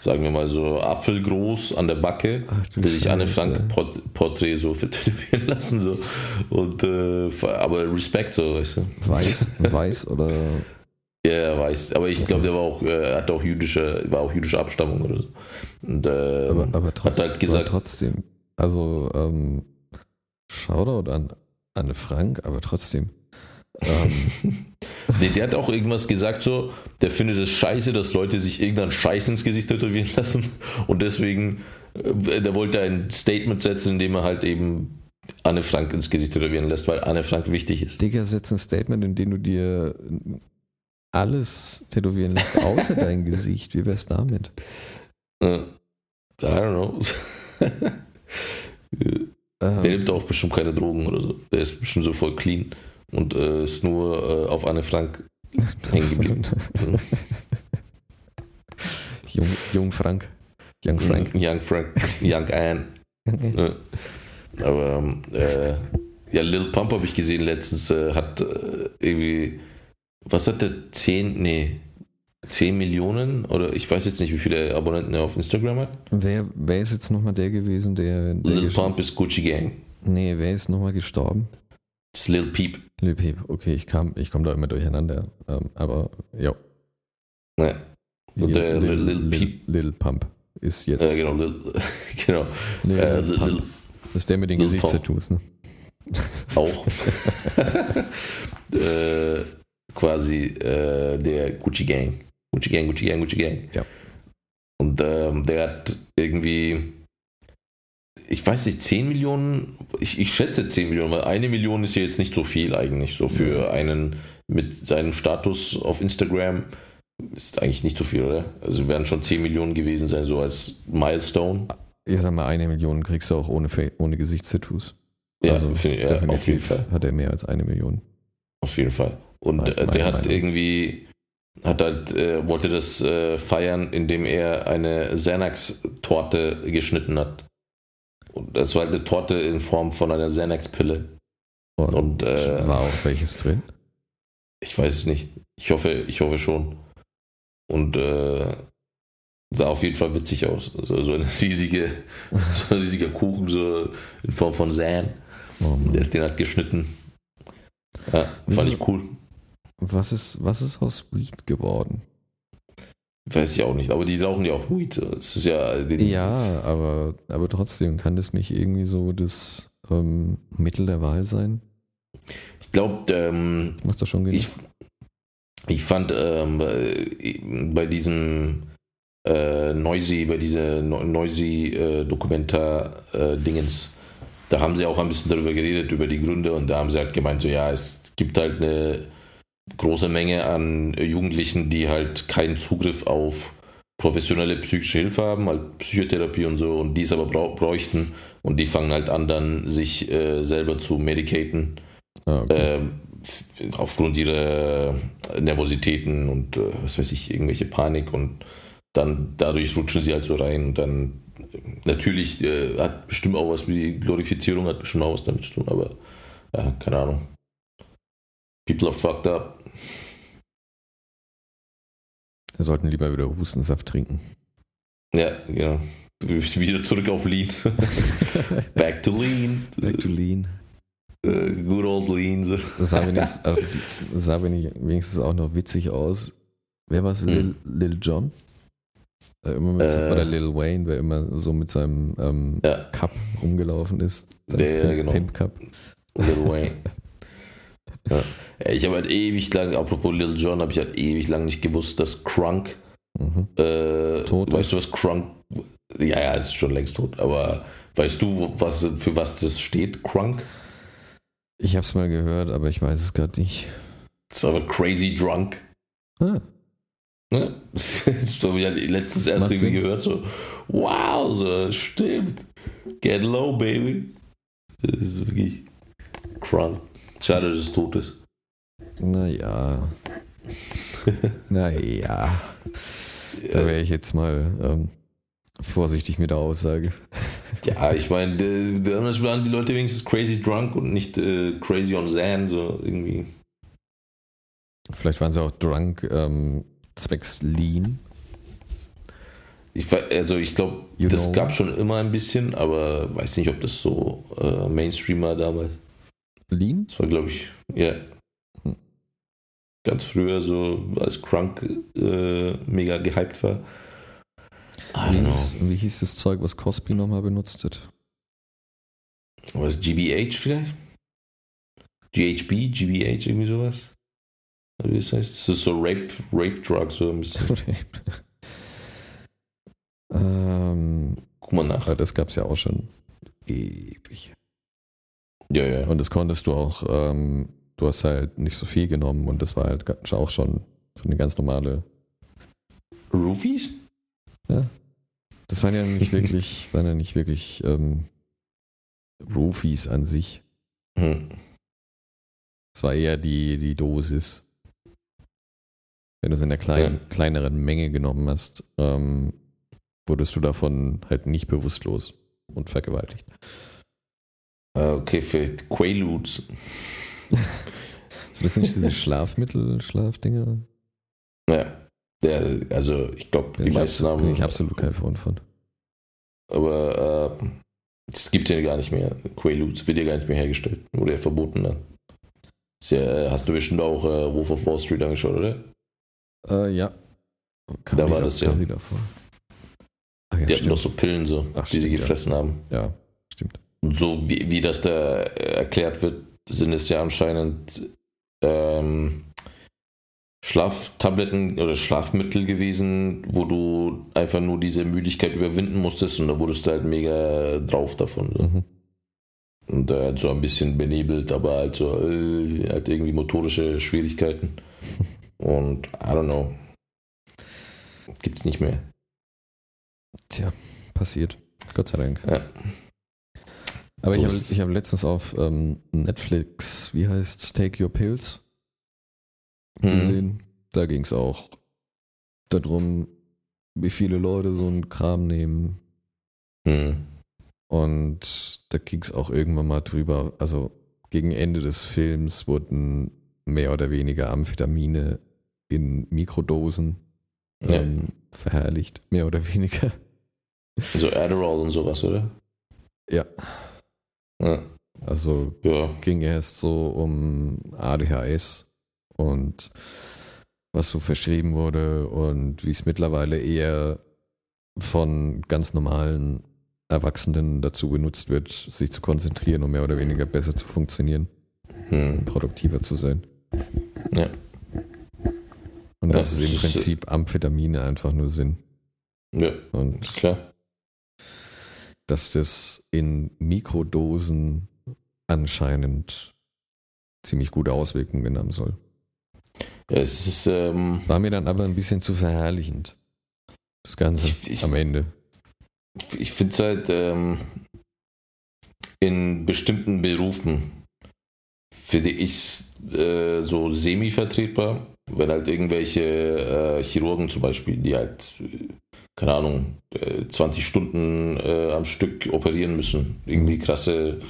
sagen wir mal so apfelgroß an der Backe, Ach der sich Anne. Frank Port Porträt so tätowieren lassen, so. Und, äh, aber Respekt, so, weißt du. Weiß, weiß oder Ja, er weiß. Aber ich glaube, der war auch, äh, hat auch jüdische, war auch jüdische Abstammung oder so. Und, äh, aber, aber, trotz, hat halt gesagt, aber trotzdem. Also ähm, Shoutout an Anne Frank, aber trotzdem. Ähm, nee, der hat auch irgendwas gesagt, so, der findet es scheiße, dass Leute sich irgendeinen Scheiß ins Gesicht tätowieren lassen. Und deswegen, äh, der wollte ein Statement setzen, indem er halt eben Anne Frank ins Gesicht tätowieren lässt, weil Anne Frank wichtig ist. Digga, setz ein Statement, in dem du dir alles tätowieren lässt, außer dein Gesicht. Wie wär's damit? Äh, I don't know. Der Ähm, nimmt auch bestimmt keine Drogen oder so. Der ist bestimmt so voll clean und äh, ist nur äh, auf Anne Frank hängen geblieben. Jung, Jung Frank. Young Frank. Young Frank. Young Anne. Aber ähm, äh, ja, Lil Pump habe ich gesehen letztens, äh, hat äh, irgendwie, was hat der? 10, nee, 10 Millionen oder ich weiß jetzt nicht, wie viele Abonnenten er auf Instagram hat. Wer, wer ist jetzt nochmal der gewesen, der. der Lil Pump ist Gucci Gang. Nee, wer ist nochmal gestorben? Das ist Lil Peep. Lil Peep. Okay, ich kam, ich komme da immer durcheinander. Ähm, aber ja. Ja, Und der Lil, Lil Lil, Peep. Lil Pump ist jetzt. äh, genau, Lil, genau. Lil, Äh, Lil Das ist der mit den Gesichtstattoos, ne? auch. äh, quasi äh, der Gucci Gang. Gucci Gang, Gucci Gang, Gucci Gang. Ja. Und ähm, der hat irgendwie, ich weiß nicht, 10 Millionen, ich, ich schätze 10 Millionen, weil eine Million ist ja jetzt nicht so viel eigentlich, so für einen mit seinem Status auf Instagram ist eigentlich nicht so viel, oder? Also werden schon 10 Millionen gewesen sein, so als Milestone. Ich sag mal, eine Million kriegst du auch ohne, ohne Gesichtstattoos. Ja, also ich, ja definitiv auf jeden Fall. hat er mehr als eine Million. Auf jeden Fall. Und Meine- äh, der meine hat Meinung. irgendwie, hat halt, äh, wollte das äh, feiern, indem er eine Xanax-Torte geschnitten hat. Und das war halt eine Torte in Form von einer Xanax-Pille. Und, Und äh, war auch welches drin? ich weiß es nicht. Ich hoffe, ich hoffe schon. Und äh, Sah auf jeden Fall witzig aus. So, so, eine riesige, so ein riesiger Kuchen, so in Form von Zan. Oh der, den hat geschnitten. Ja, fand ich cool. Was ist, was ist aus Weed geworden? Weiß ich auch nicht, aber die rauchen ja auch Weed. Das ist ja, ja das aber, aber trotzdem kann das nicht irgendwie so das ähm, Mittel der Wahl sein? Ich glaube, ähm, Macht das schon ich, ich fand ähm, bei diesem äh, Noisy, bei dieser Noisy äh, Dokumentar-Dingens, äh, da haben sie auch ein bisschen darüber geredet, über die Gründe und da haben sie halt gemeint, so ja, es gibt halt eine große Menge an Jugendlichen, die halt keinen Zugriff auf professionelle psychische Hilfe haben, halt Psychotherapie und so, und die es aber bräuchten und die fangen halt an, dann sich äh, selber zu medicaten. Ah, okay. äh, aufgrund ihrer Nervositäten und äh, was weiß ich, irgendwelche Panik und dann dadurch rutschen sie halt so rein und dann natürlich äh, hat bestimmt auch was wie Glorifizierung, hat bestimmt auch was damit zu tun, aber ja, keine Ahnung. People are fucked up. Wir sollten lieber wieder Hustensaft trinken. Ja, genau. Wieder zurück auf Lean. Back to Lean. Back to Lean. Uh, good old Lean. Das sah, wenigstens, das sah wenigstens auch noch witzig aus. Wer war es? Lil, hm. Lil John? Äh, äh, oder Lil Wayne, wer immer so mit seinem ähm, ja. Cup rumgelaufen ist. Der, Pimp, genau. Pimp Cup. Lil Wayne. ja. Ich habe halt ewig lang, apropos Lil Jon, habe ich halt ewig lang nicht gewusst, dass Crunk, mhm. äh, tot weißt du, was Crunk, ja, ja, ist schon längst tot, aber weißt du, was, für was das steht, Crunk? Ich habe es mal gehört, aber ich weiß es gerade nicht. Das ist aber crazy drunk. Ah. Ne? Das habe ich halt letztens erst irgendwie gehört, so, wow, so, stimmt. Get low, baby. Das ist wirklich crunk. Schade, dass es tot ist. Naja. naja. Da wäre ich jetzt mal ähm, vorsichtig mit der Aussage. ja, ich meine, damals waren die Leute wenigstens crazy drunk und nicht äh, crazy on Zan, so irgendwie. Vielleicht waren sie auch drunk ähm, zwecks Lean. Ich, also ich glaube, das gab schon immer ein bisschen, aber weiß nicht, ob das so äh, Mainstream war damals. Lean? Das war, glaube ich, ja. Hm. Ganz früher so, als Crunk äh, mega gehypt war. Wie hieß, wie hieß, das Zeug, was Cosby nochmal benutzt hat? War das GBH vielleicht? GHB, GBH, irgendwie sowas? Wie das heißt? Das ist so Rape, Rape Drug, so ein bisschen. ähm, Guck mal nach. Das gab es ja auch schon ewig. Ja, ja. Und das konntest du auch, ähm, du hast halt nicht so viel genommen und das war halt auch schon, eine ganz normale. Roofies? Ja. Das waren ja nicht wirklich, waren ja nicht wirklich ähm, Roofies an sich. Hm. Es war eher die, die Dosis. Wenn du es in der kleinen, ja. kleineren Menge genommen hast, ähm, wurdest du davon halt nicht bewusstlos und vergewaltigt. Ah, okay, für Quaaludes. so, das sind nicht diese Schlafmittel, Schlafdinger? Ja. ja also ich glaube, ja, die meisten haben. Bin ich absolut kein Freund von. Aber äh, das gibt es ja gar nicht mehr. Quaaludes wird ja gar nicht mehr hergestellt. Wurde ja verboten dann. Ja, hast du bestimmt auch äh, Wolf of Wall Street angeschaut, oder? Äh, ja. Kam da war das ja. Wieder vor. Ach, ja, die hatten doch so Pillen, so, Ach, die stimmt, sie gefressen ja. haben. Ja, stimmt. Und so wie, wie das da erklärt wird, sind es ja anscheinend ähm, Schlaftabletten oder Schlafmittel gewesen, wo du einfach nur diese Müdigkeit überwinden musstest und da wurdest du halt mega drauf davon. So. Mhm. Und er hat so ein bisschen benebelt, aber halt so, äh, hat irgendwie motorische Schwierigkeiten. und I don't know. Gibt's nicht mehr. Tja, passiert. Gott sei Dank. Ja. Aber so ich habe hab letztens auf ähm, Netflix, wie heißt Take Your Pills, mhm. gesehen. Mhm. Da ging es auch darum, wie viele Leute so einen Kram nehmen. Mhm. Und da ging es auch irgendwann mal drüber. Also gegen Ende des Films wurden mehr oder weniger Amphetamine in Mikrodosen ja. ähm, verherrlicht, mehr oder weniger. So Adderall und sowas, oder? Ja. Ja. Also ja. ging erst so um ADHS und was so verschrieben wurde und wie es mittlerweile eher von ganz normalen Erwachsenen dazu benutzt wird, sich zu konzentrieren, um mehr oder weniger besser zu funktionieren, hm. produktiver zu sein. Ja. Und das ja, ist im Prinzip Amphetamine einfach nur Sinn. Ja, und klar. Dass das in Mikrodosen anscheinend ziemlich gute Auswirkungen haben soll. Es ist, ähm, War mir dann aber ein bisschen zu verherrlichend. Das Ganze ich, ich, am Ende. Ich finde es halt ähm, in bestimmten Berufen finde ich äh, so semi-vertretbar, wenn halt irgendwelche äh, Chirurgen zum Beispiel, die halt, keine Ahnung, 20 äh, Stunden äh, am Stück operieren müssen, irgendwie krasse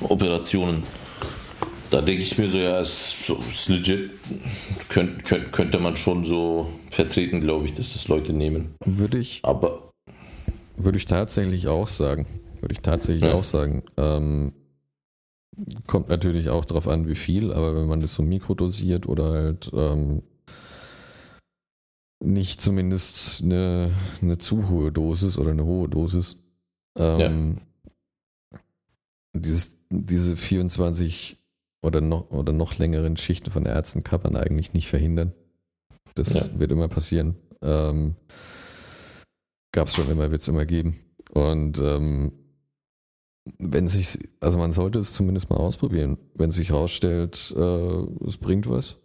Operationen. Da denke ich mir so, ja, ist, so, ist legit. Könnt, könnt, könnte man schon so vertreten, glaube ich, dass das Leute nehmen. Würde ich. Aber. Würde ich tatsächlich auch sagen. Würde ich tatsächlich ja. auch sagen. Ähm, kommt natürlich auch darauf an, wie viel, aber wenn man das so mikrodosiert oder halt ähm, nicht zumindest eine, eine zu hohe Dosis oder eine hohe Dosis, ähm, ja. dieses, diese 24 oder noch, oder noch längeren Schichten von Ärzten kann man eigentlich nicht verhindern. Das ja. wird immer passieren. Ähm, Gab es schon immer, wird es immer geben. Und ähm, wenn sich, also man sollte es zumindest mal ausprobieren. Wenn sich herausstellt, äh, es bringt was,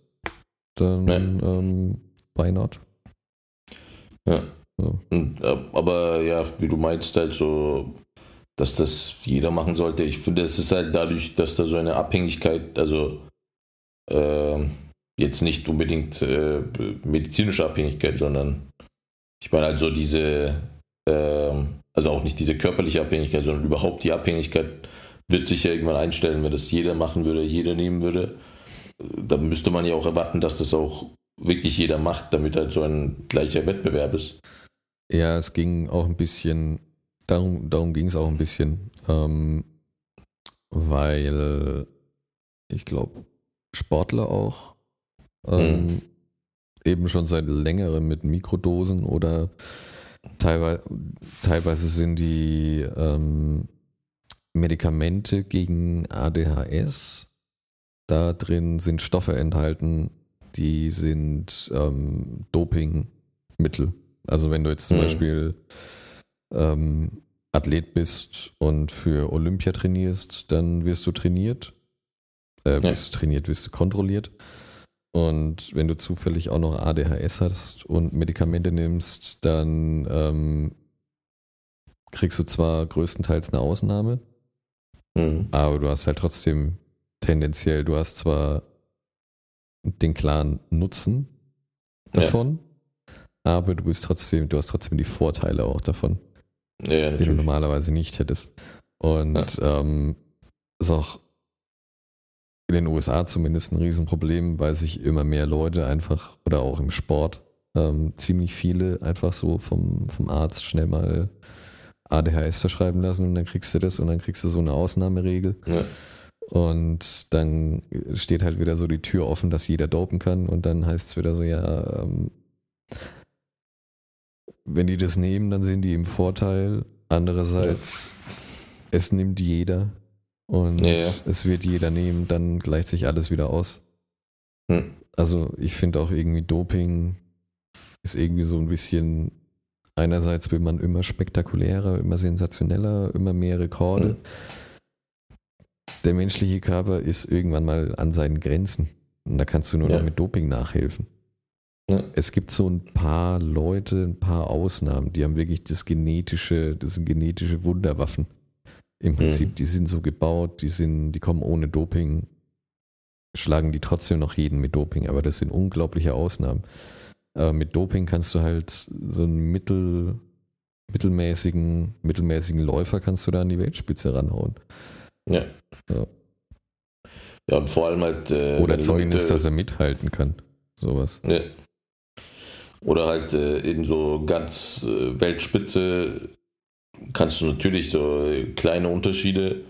dann ja. ähm, why not? Ja. ja. Und, äh, aber ja, wie du meinst, halt so dass das jeder machen sollte. Ich finde, es ist halt dadurch, dass da so eine Abhängigkeit, also äh, jetzt nicht unbedingt äh, medizinische Abhängigkeit, sondern ich meine halt so diese, äh, also auch nicht diese körperliche Abhängigkeit, sondern überhaupt die Abhängigkeit wird sich ja irgendwann einstellen, wenn das jeder machen würde, jeder nehmen würde. Dann müsste man ja auch erwarten, dass das auch wirklich jeder macht, damit halt so ein gleicher Wettbewerb ist. Ja, es ging auch ein bisschen Darum, darum ging es auch ein bisschen, ähm, weil ich glaube, Sportler auch ähm, mhm. eben schon seit längerem mit Mikrodosen oder teilweise, teilweise sind die ähm, Medikamente gegen ADHS. Da drin sind Stoffe enthalten, die sind ähm, Dopingmittel. Also wenn du jetzt zum mhm. Beispiel ähm, Athlet bist und für Olympia trainierst, dann wirst du trainiert. Äh, wirst ja. trainiert, wirst du kontrolliert. Und wenn du zufällig auch noch ADHS hast und Medikamente nimmst, dann ähm, kriegst du zwar größtenteils eine Ausnahme, mhm. aber du hast halt trotzdem tendenziell, du hast zwar den klaren Nutzen davon, ja. aber du bist trotzdem, du hast trotzdem die Vorteile auch davon ja, die du normalerweise nicht hättest. Und ja. ähm, ist auch in den USA zumindest ein Riesenproblem, weil sich immer mehr Leute einfach, oder auch im Sport, ähm, ziemlich viele einfach so vom, vom Arzt schnell mal ADHS verschreiben lassen und dann kriegst du das und dann kriegst du so eine Ausnahmeregel. Ja. Und dann steht halt wieder so die Tür offen, dass jeder dopen kann und dann heißt es wieder so, ja, ähm, wenn die das nehmen, dann sind die im Vorteil. Andererseits, ja. es nimmt jeder und ja, ja. es wird jeder nehmen, dann gleicht sich alles wieder aus. Hm. Also ich finde auch irgendwie Doping ist irgendwie so ein bisschen, einerseits will man immer spektakulärer, immer sensationeller, immer mehr Rekorde. Hm. Der menschliche Körper ist irgendwann mal an seinen Grenzen und da kannst du nur noch mit Doping nachhelfen. Ja. Es gibt so ein paar Leute, ein paar Ausnahmen, die haben wirklich das genetische, das sind genetische Wunderwaffen. Im Prinzip, mhm. die sind so gebaut, die sind, die kommen ohne Doping, schlagen die trotzdem noch jeden mit Doping, aber das sind unglaubliche Ausnahmen. Aber mit Doping kannst du halt so einen mittel, mittelmäßigen, mittelmäßigen Läufer kannst du da an die Weltspitze ranhauen. Ja. Ja, ja und vor allem halt. Äh, Oder zumindest, Leute, dass er mithalten kann. Sowas. Ja. Oder halt äh, in so ganz äh, Weltspitze kannst du natürlich so kleine Unterschiede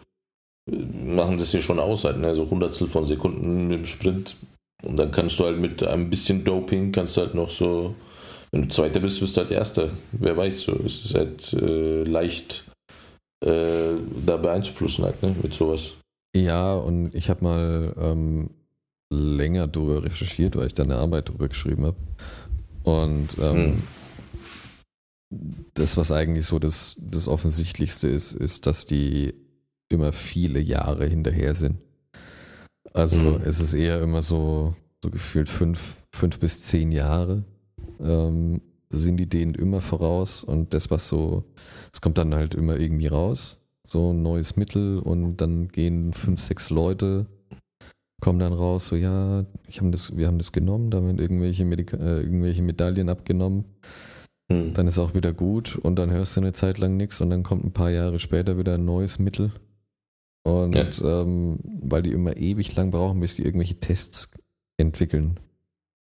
äh, machen das hier schon aus, halt, ne? so Hundertstel von Sekunden im Sprint. Und dann kannst du halt mit ein bisschen Doping, kannst du halt noch so, wenn du Zweiter bist, bist du halt Erster. Wer weiß, so ist es halt äh, leicht äh, da beeinflussen halt, ne, mit sowas. Ja, und ich habe mal ähm, länger darüber recherchiert, weil ich da eine Arbeit darüber geschrieben habe. Und ähm, hm. das, was eigentlich so das, das Offensichtlichste ist, ist, dass die immer viele Jahre hinterher sind. Also mhm. es ist eher immer so, so gefühlt fünf, fünf bis zehn Jahre ähm, sind die denen immer voraus und das, was so, es kommt dann halt immer irgendwie raus, so ein neues Mittel und dann gehen fünf, sechs Leute, kommen dann raus, so ja, ich hab das, wir haben das genommen, da haben irgendwelche, Medika äh, irgendwelche Medaillen abgenommen. Hm. Dann ist auch wieder gut und dann hörst du eine Zeit lang nichts und dann kommt ein paar Jahre später wieder ein neues Mittel. Und ja. ähm, weil die immer ewig lang brauchen, bis die irgendwelche Tests entwickeln.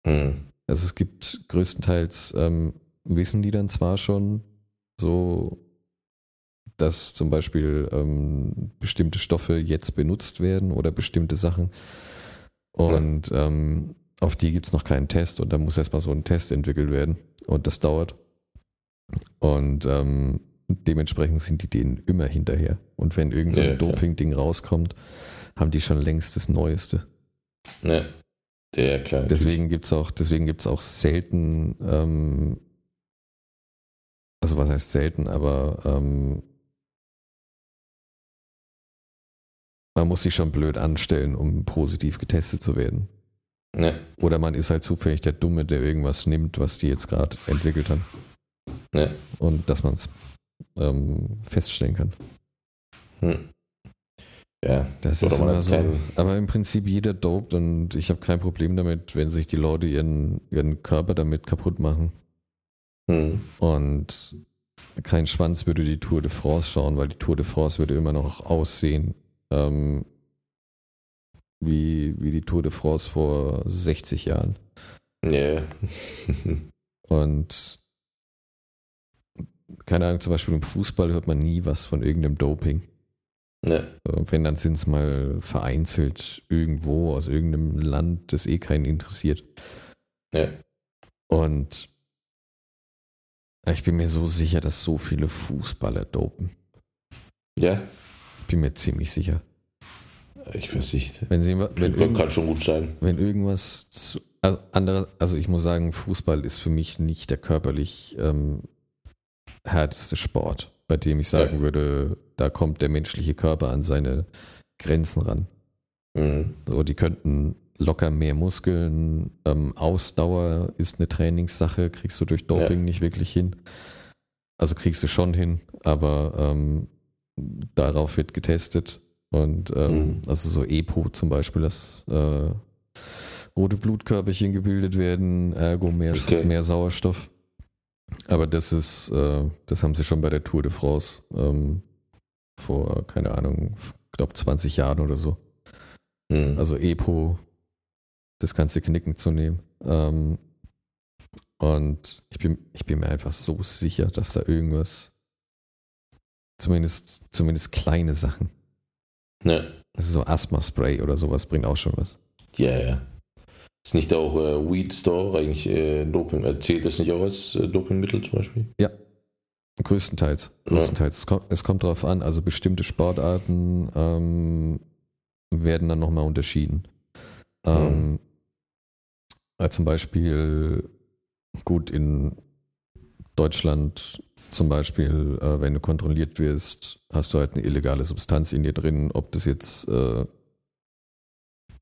Hm. Also es gibt größtenteils, ähm, wissen die dann zwar schon so, dass zum Beispiel ähm, bestimmte Stoffe jetzt benutzt werden oder bestimmte Sachen. Und ja. ähm, auf die gibt es noch keinen Test und da muss erstmal so ein Test entwickelt werden. Und das dauert. Und ähm, dementsprechend sind die denen immer hinterher. Und wenn irgendein so ja, Doping-Ding rauskommt, haben die schon längst das Neueste. Ja. Ja, klar. Deswegen gibt es auch, deswegen gibt's auch selten, ähm, also was heißt selten, aber ähm, man muss sich schon blöd anstellen, um positiv getestet zu werden. Ja. Oder man ist halt zufällig der Dumme, der irgendwas nimmt, was die jetzt gerade entwickelt haben. Ja. Und dass man es ähm, feststellen kann. Hm. Ja, das ist immer so. Aber im Prinzip jeder dopt und ich habe kein Problem damit, wenn sich die Leute ihren, ihren Körper damit kaputt machen. Hm. Und kein Schwanz würde die Tour de France schauen, weil die Tour de France würde immer noch aussehen ähm, wie, wie die Tour de France vor 60 Jahren. Yeah. und keine Ahnung, zum Beispiel im Fußball hört man nie was von irgendeinem Doping. Ja. Wenn, dann sind es mal vereinzelt irgendwo aus irgendeinem Land, das eh keinen interessiert. Ja. Und ich bin mir so sicher, dass so viele Fußballer dopen. Ja. Ich bin mir ziemlich sicher. Ich versichte. Wenn sie, wenn irgend, kann schon gut sein. Wenn irgendwas zu, also, andere, also ich muss sagen, Fußball ist für mich nicht der körperlich ähm, härteste Sport bei dem ich sagen ja. würde, da kommt der menschliche Körper an seine Grenzen ran. Mhm. So, die könnten locker mehr Muskeln. Ähm, Ausdauer ist eine Trainingssache, kriegst du durch Doping ja. nicht wirklich hin. Also kriegst du schon hin, aber ähm, darauf wird getestet. Und ähm, mhm. also so EPO zum Beispiel, dass äh, rote Blutkörperchen gebildet werden, ergo mehr, okay. mehr Sauerstoff. Aber das ist, äh, das haben sie schon bei der Tour de France ähm, vor, keine Ahnung, ich glaube 20 Jahren oder so. Mhm. Also EPO, das ganze Knicken zu nehmen. Ähm, und ich bin, ich bin mir einfach so sicher, dass da irgendwas, zumindest, zumindest kleine Sachen. Ja. Also so Asthma-Spray oder sowas bringt auch schon was. Ja, ja. Ist nicht auch äh, Weed Store eigentlich äh, Doping? Äh, zählt das nicht auch als äh, Dopingmittel zum Beispiel? Ja. Größtenteils. Größtenteils. Ja. Es, kommt, es kommt darauf an, also bestimmte Sportarten ähm, werden dann nochmal unterschieden. Ähm, hm. Zum Beispiel, gut, in Deutschland zum Beispiel, äh, wenn du kontrolliert wirst, hast du halt eine illegale Substanz in dir drin. Ob das jetzt, äh,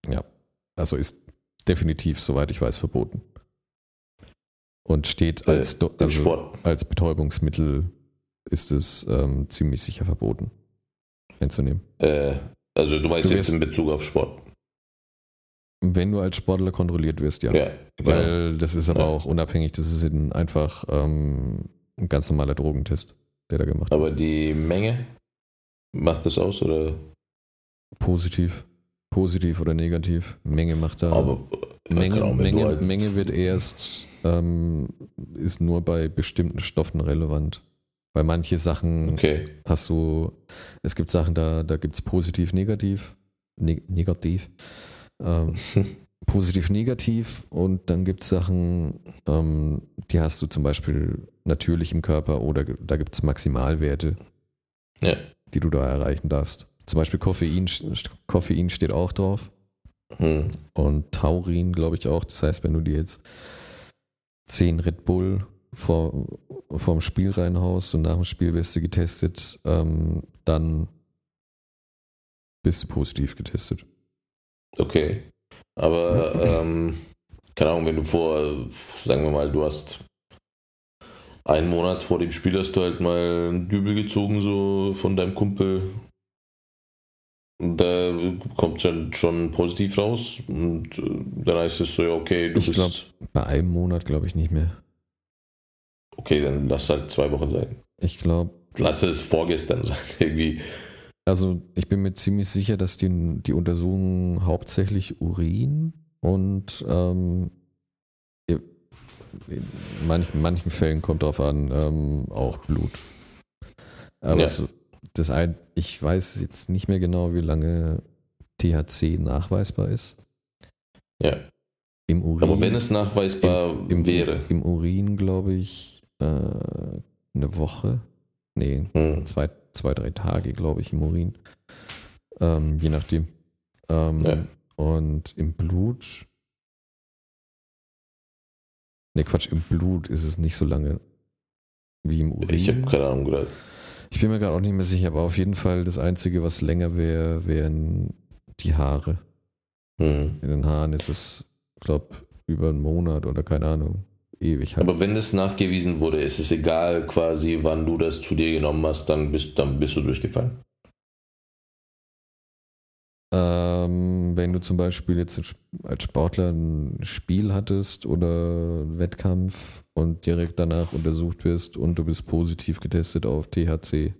ja, also ist definitiv, soweit ich weiß, verboten. Und steht äh, als, äh, also als Betäubungsmittel ist es ähm, ziemlich sicher verboten einzunehmen. Äh, also du meinst du jetzt in Bezug auf Sport? Wenn du als Sportler kontrolliert wirst, ja. ja genau. Weil das ist aber ja. auch unabhängig, das ist einfach ähm, ein ganz normaler Drogentest, der da gemacht wird. Aber die Menge macht das aus oder? Positiv. Positiv oder negativ. Menge macht da. Aber Menge, Menge, halt Menge wird erst ähm, ist nur bei bestimmten Stoffen relevant. Bei manche Sachen Okay. hast du, es gibt Sachen, da, da gibt es positiv, negativ, ne negativ, ähm, positiv, negativ und dann gibt es Sachen, ähm, die hast du zum Beispiel natürlich im Körper oder da gibt es Maximalwerte, Ja. die du da erreichen darfst. Zum Beispiel Koffein, Koffein steht auch drauf Hm. und Taurin, glaube ich auch. Das heißt, wenn du dir jetzt 10 Red Bull vor, vorm Spiel reinhaust und nach dem Spiel wirst du getestet, ähm, dann bist du positiv getestet. Okay. Aber, ähm, keine Ahnung, wenn du vor, sagen wir mal, du hast einen Monat vor dem Spiel hast du halt mal einen Dübel gezogen, so von deinem Kumpel. Und Da kommt dann schon positiv raus und äh, dann heißt es so, ja, okay, du Ich bist. glaub- Bei einem Monat glaube ich nicht mehr. okay, dann lass halt zwei Wochen sein. Ich glaube, Lass es vorgestern sein, irgendwie. Also ich bin mir ziemlich sicher, dass die, die Untersuchungen hauptsächlich Urin und ähm, in manchen, manchen Fällen kommt drauf an, ähm, auch Blut. Aber Ja. so, das ein, ich weiß jetzt nicht mehr genau, wie lange THC nachweisbar ist. Ja. Im Urin. Aber wenn es nachweisbar im, wäre. Im Urin, glaube ich, äh, eine Woche. Nee, Hm. zwei, zwei drei Tage, glaube ich, im Urin. Ähm, je nachdem. Ähm, Ja. Und im Blut. Ne, Quatsch, im Blut ist es nicht so lange wie im Urin. Ich habe keine Ahnung gerade. Ich bin mir gerade auch nicht mehr sicher, aber auf jeden Fall das Einzige, was länger wäre, wären die Haare. Hm. In den Haaren ist es, glaube über einen Monat oder keine Ahnung. Ewig halt. Aber wenn es nachgewiesen wurde, ist es egal quasi, wann du das zu dir genommen hast, dann bist, dann bist du durchgefallen. Ähm, wenn du zum Beispiel jetzt als Sportler ein Spiel hattest oder einen Wettkampf und direkt danach untersucht wirst und du bist positiv getestet auf THC,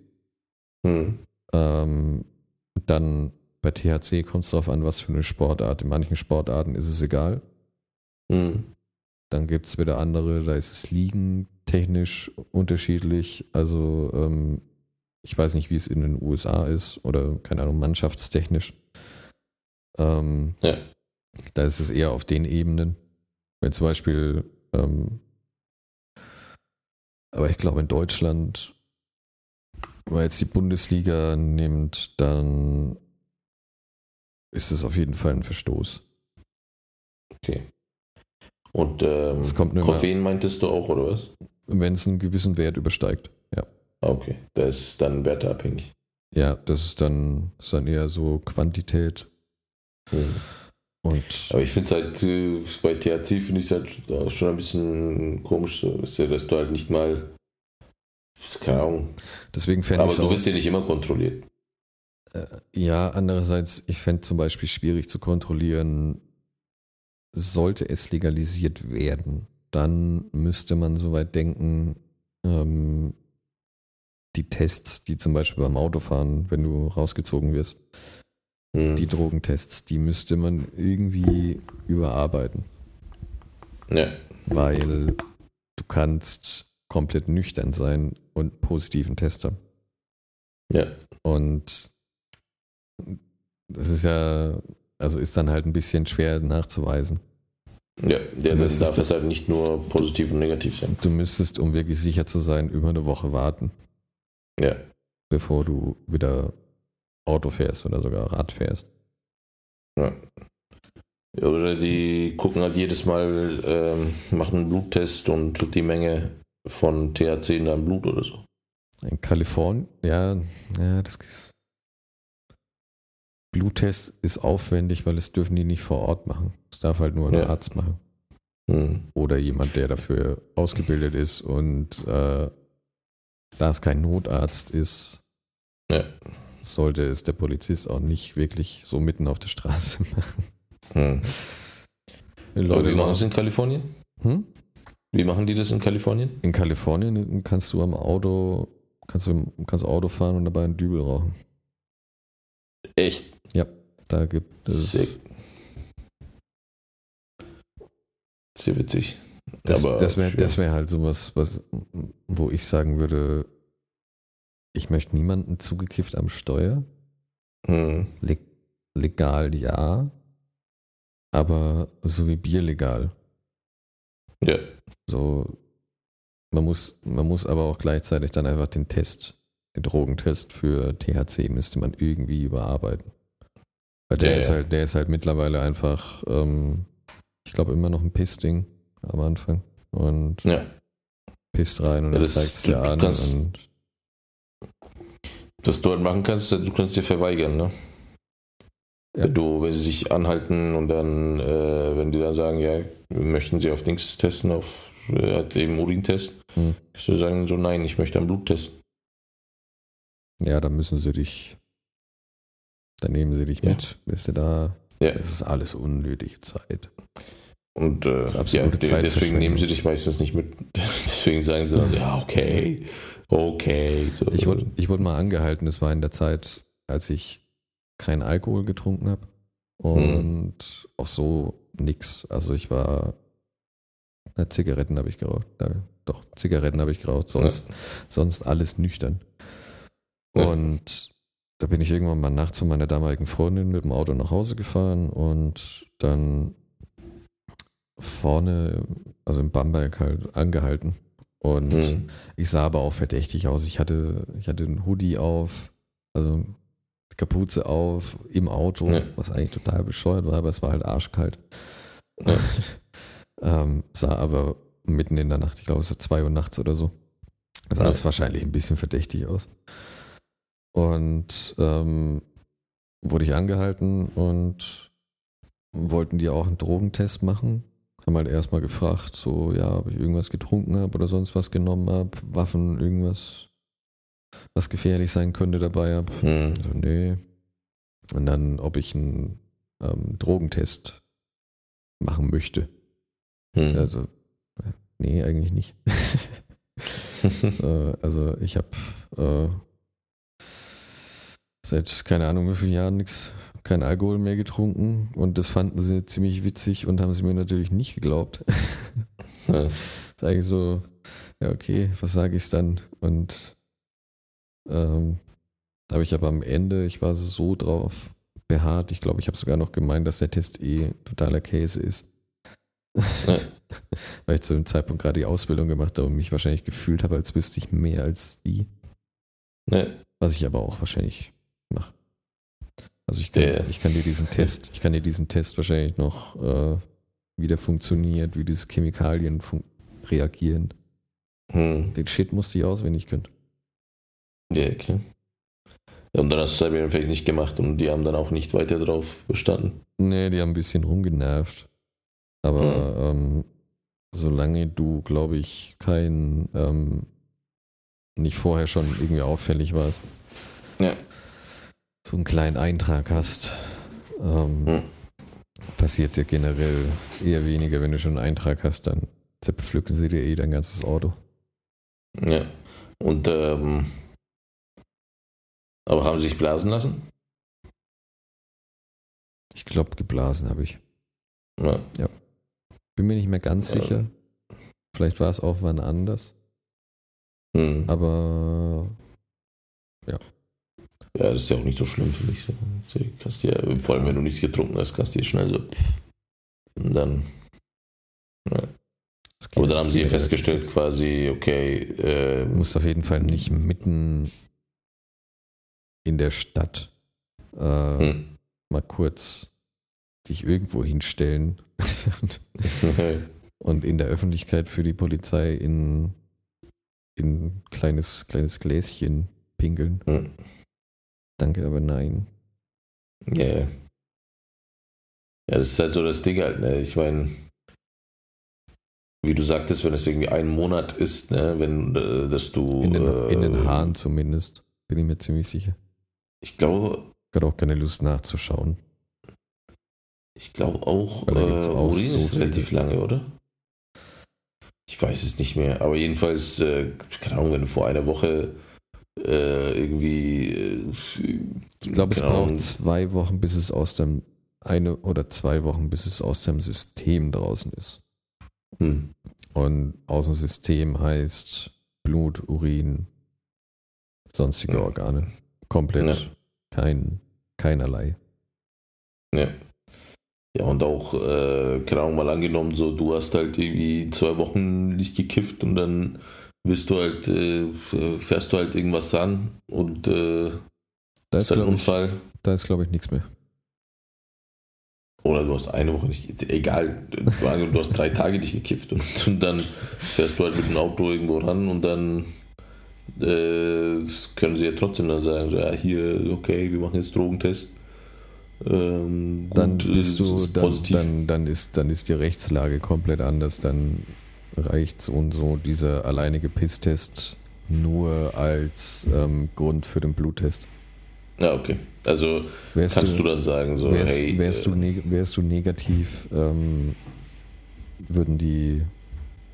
Hm. ähm, dann bei THC kommt es darauf an, was für eine Sportart. In manchen Sportarten ist es egal. Hm. Dann gibt es wieder andere, da ist es liegen technisch unterschiedlich. Also ähm, ich weiß nicht, wie es in den USA ist oder keine Ahnung, mannschaftstechnisch. Ähm, Ja. Da ist es eher auf den Ebenen. Wenn zum Beispiel, ähm, aber ich glaube in Deutschland, wenn man jetzt die Bundesliga nimmt, dann ist es auf jeden Fall ein Verstoß. Okay. Und ähm, Koffein meintest du auch, oder was? Wenn es einen gewissen Wert übersteigt. Ja. Ah, Okay, das ist dann werteabhängig. Ja, das ist dann, das ist dann eher so Quantität. Hm. Und Aber ich finde es halt, äh, bei THC finde ich es halt schon ein bisschen komisch, ja, dass du halt nicht mal, keine Ahnung, deswegen fände aber ich du auch. wirst ja nicht immer kontrolliert. Äh, ja, andererseits, ich fände zum Beispiel schwierig zu kontrollieren, sollte es legalisiert werden, dann müsste man soweit denken, ähm, die Tests, die zum Beispiel beim Autofahren, wenn du rausgezogen wirst, Hm. die Drogentests, die müsste man irgendwie überarbeiten, Ja, weil du kannst komplett nüchtern sein und positiven Test haben. ja, Und das ist ja, also ist dann halt ein bisschen schwer nachzuweisen. ja, müsstest darf es halt nicht nur positiv und negativ sein. Du müsstest, um wirklich sicher zu sein, über eine Woche warten, Ja, bevor du wieder Auto fährst oder sogar Rad fährst. ja. Ja, Oder die gucken halt jedes Mal, ähm, machen einen Bluttest und die Menge von THC in deinem Blut oder so. In Kalifornien, ja, ja, das Bluttest ist aufwendig, weil es dürfen die nicht vor Ort machen. Das darf halt nur ein Ja. Arzt machen. Hm. Oder jemand, der dafür ausgebildet ist und äh, da es kein Notarzt ist, Ja. sollte es der Polizist auch nicht wirklich so mitten auf der Straße machen. Hm. Die Aber wie machen es in Kalifornien? hm? Wie machen die das in Kalifornien? In Kalifornien kannst du am Auto, kannst du kannst Auto fahren und dabei einen Dübel rauchen. Echt? Da gibt es. Sehr, sehr witzig. Das, das wäre ja. wär halt sowas, was, wo ich sagen würde, ich möchte niemanden zugekifft am Steuer. Hm. Le legal ja, aber so wie Bier legal. Ja. So, man muss, man muss aber auch gleichzeitig dann einfach den Test, den Drogentest für THC müsste man irgendwie überarbeiten. Weil der Ja, ist ja. halt, der ist halt mittlerweile einfach, ähm, ich glaube immer noch ein Pissding am Anfang und Ja. pisst rein und Ja, dann das- zeigt es dir an kannst- und Was du halt machen kannst, du kannst dir verweigern, ne? Ja. Wenn du, wenn sie dich anhalten und dann, äh, wenn die dann sagen, ja, möchten sie auf Dings testen, auf äh, halt eben Urintest, Hm. kannst du sagen, so nein, ich möchte einen Bluttest. ja, dann müssen sie dich, dann nehmen sie dich Ja. mit, bist du da, Ja. das ist alles unnötige Zeit. Und äh, ja, deswegen nehmen sie dich meistens nicht mit. deswegen sagen sie dann so, ja, okay, okay. So. Ich wurde, ich wurde mal angehalten, das war in der Zeit, als ich keinen Alkohol getrunken habe und auch so nix. Also ich war, na, Zigaretten habe ich geraucht. Ja, doch, Zigaretten habe ich geraucht, sonst, sonst alles nüchtern. Ja. Und da bin ich irgendwann mal nachts von meiner damaligen Freundin mit dem Auto nach Hause gefahren und dann vorne, also im Bamberg halt angehalten. Und Hm. ich sah aber auch verdächtig aus. Ich hatte, ich hatte einen Hoodie auf, also Kapuze auf im Auto, Ja. was eigentlich total bescheuert war, aber es war halt arschkalt. Ja. ähm, sah aber mitten in der Nacht, ich glaube es war zwei Uhr nachts oder so, sah Ja. es wahrscheinlich ein bisschen verdächtig aus. Und ähm, wurde ich angehalten und wollten die auch einen Drogentest machen. Haben halt erstmal gefragt, so, ja, ob ich irgendwas getrunken habe oder sonst was genommen habe, Waffen, irgendwas, was gefährlich sein könnte dabei habe. Hm. Also, nee. Und dann, ob ich einen ähm, Drogentest machen möchte. Hm. Also, äh, nee, eigentlich nicht. äh, also, ich habe äh, seit keine Ahnung wie vielen Jahren nichts, kein Alkohol mehr getrunken und das fanden sie ziemlich witzig und haben sie mir natürlich nicht geglaubt. ja. ist eigentlich so, ja, okay, was sage ich dann? Und ähm, da habe ich aber am Ende, ich war so drauf beharrt, ich glaube, ich habe sogar noch gemeint, dass der Test eh totaler Käse ist. Ja. Weil ich zu dem Zeitpunkt gerade die Ausbildung gemacht habe und mich wahrscheinlich gefühlt habe, als wüsste ich mehr als die. Ja. Was ich aber auch wahrscheinlich mache. Also ich kann, Ja. ich kann dir diesen Test, ich kann dir diesen Test wahrscheinlich noch, äh, wie der funktioniert, wie diese Chemikalien reagieren. Hm. Den Shit musste ich auswendig können. Ja, okay. Ja, und dann hast du es halt vielleicht nicht gemacht und die haben dann auch nicht weiter drauf bestanden. Nee, die haben ein bisschen rumgenervt. Aber ähm, solange du, glaube ich, kein ähm, nicht vorher schon irgendwie auffällig warst, Ja. So einen kleinen Eintrag hast, ähm, Hm. passiert dir generell eher weniger. Wenn du schon einen Eintrag hast, dann zerpflücken sie dir eh dein ganzes Auto. Ja. Und, ähm, aber haben sie sich blasen lassen? Ich glaube, geblasen habe ich. Ja. Bin mir nicht mehr ganz Ja. sicher. Vielleicht war es auch wann anders. Hm. Aber Ja, das ist ja auch nicht so schlimm, finde ich. So. Kannst dir, vor allem, wenn du nichts getrunken hast, kannst du dir schnell so. Und dann. geht- Aber dann haben sie festgestellt, quasi, okay, äh, Du musst auf jeden Fall nicht mitten in der Stadt äh, hm. mal kurz dich irgendwo hinstellen und in der Öffentlichkeit für die Polizei in in ein kleines, kleines Gläschen pinkeln. Hm. Danke, aber nein. Ja. ja. Das ist halt so das Ding halt, ne? Ich meine, wie du sagtest, wenn es irgendwie ein Monat ist, ne, wenn äh, dass du In den, äh, in den Haaren zumindest, bin ich mir ziemlich sicher. Ich glaube, Ich hatte auch keine Lust nachzuschauen. ich glaube auch, äh, auch Urin so ist relativ lange, oder? Ich weiß es nicht mehr, aber jedenfalls, äh, keine Ahnung, wenn du vor einer Woche äh, irgendwie äh, Ich glaube, es braucht zwei Wochen, bis es aus dem eine oder zwei Wochen, bis es aus dem System draußen ist. hm, Und Außensystem heißt Blut, Urin, sonstige Ja. Organe. Komplett Ja. kein, keinerlei. Ja. Ja, und auch, äh, keine Ahnung, mal angenommen, so, du hast halt irgendwie zwei Wochen nicht gekifft und dann wirst du halt, äh, fährst du halt irgendwas an und äh, Da ist ist, halt ein glaube ich, Unfall. da ist, glaube ich, nichts mehr. Oder du hast eine Woche nicht, egal, du hast drei Tage nicht gekifft und, und dann fährst du halt mit dem Auto irgendwo ran und dann äh, können sie ja trotzdem dann sagen, so, ja, hier, okay, wir machen jetzt Drogentest. Ähm, gut, Dann äh, bist du, dann, positiv. dann, dann, ist, dann ist die Rechtslage komplett anders. Dann reicht es und so dieser alleinige Pisstest nur als ähm, Grund für den Bluttest. Ja, okay. Also Wärst kannst du, dann sagen, so, wärst, hey, wärst, äh, du neg wärst du negativ, ähm, würden die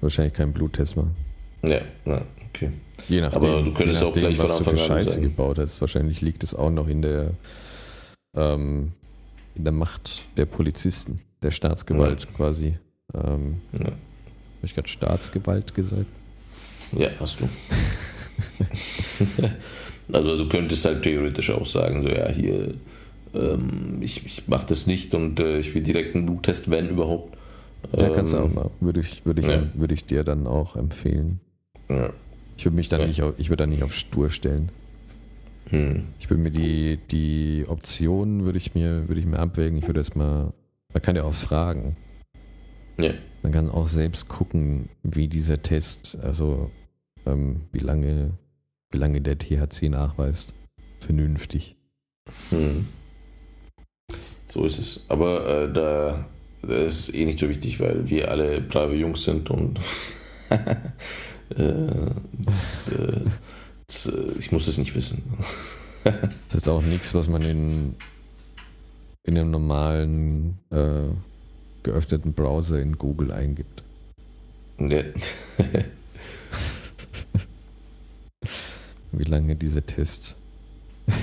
wahrscheinlich keinen Bluttest machen. ja, ja, okay. Je nachdem, Aber du könntest je auch nachdem gleich von was du für Anfang an Scheiße sagen. gebaut hast. Wahrscheinlich liegt es auch noch in der, ähm, in der Macht der Polizisten, der Staatsgewalt quasi. Ähm, Ja. Habe ich gerade Staatsgewalt gesagt? Ja, hast du. also du könntest halt theoretisch auch sagen, so ja, hier, ähm, ich, ich mache das nicht und äh, ich will direkt einen Bluttest, wenn überhaupt. Ja, kannst du auch Ähm, mal. Würde ich, würde ich, ja. würde ich dir dann auch empfehlen. Ja. Ich würde mich dann Ja. nicht auf, ich würde dann nicht auf stur stellen. Hm. Ich würde mir die, die Optionen würde ich mir, würde ich mir abwägen. Ich würde erstmal, man kann ja auch fragen. Ja. Man kann auch selbst gucken, wie dieser Test, also ähm, wie lange, wie lange der THC nachweist. Vernünftig. Hm. So ist es. Aber äh, da das ist eh nicht so wichtig, weil wir alle brave Jungs sind und äh, das, äh, das, äh, ich muss das nicht wissen. Das ist jetzt auch nichts, was man in, in einem normalen äh, geöffneten Browser in Google eingibt. Ja. Wie lange dieser Test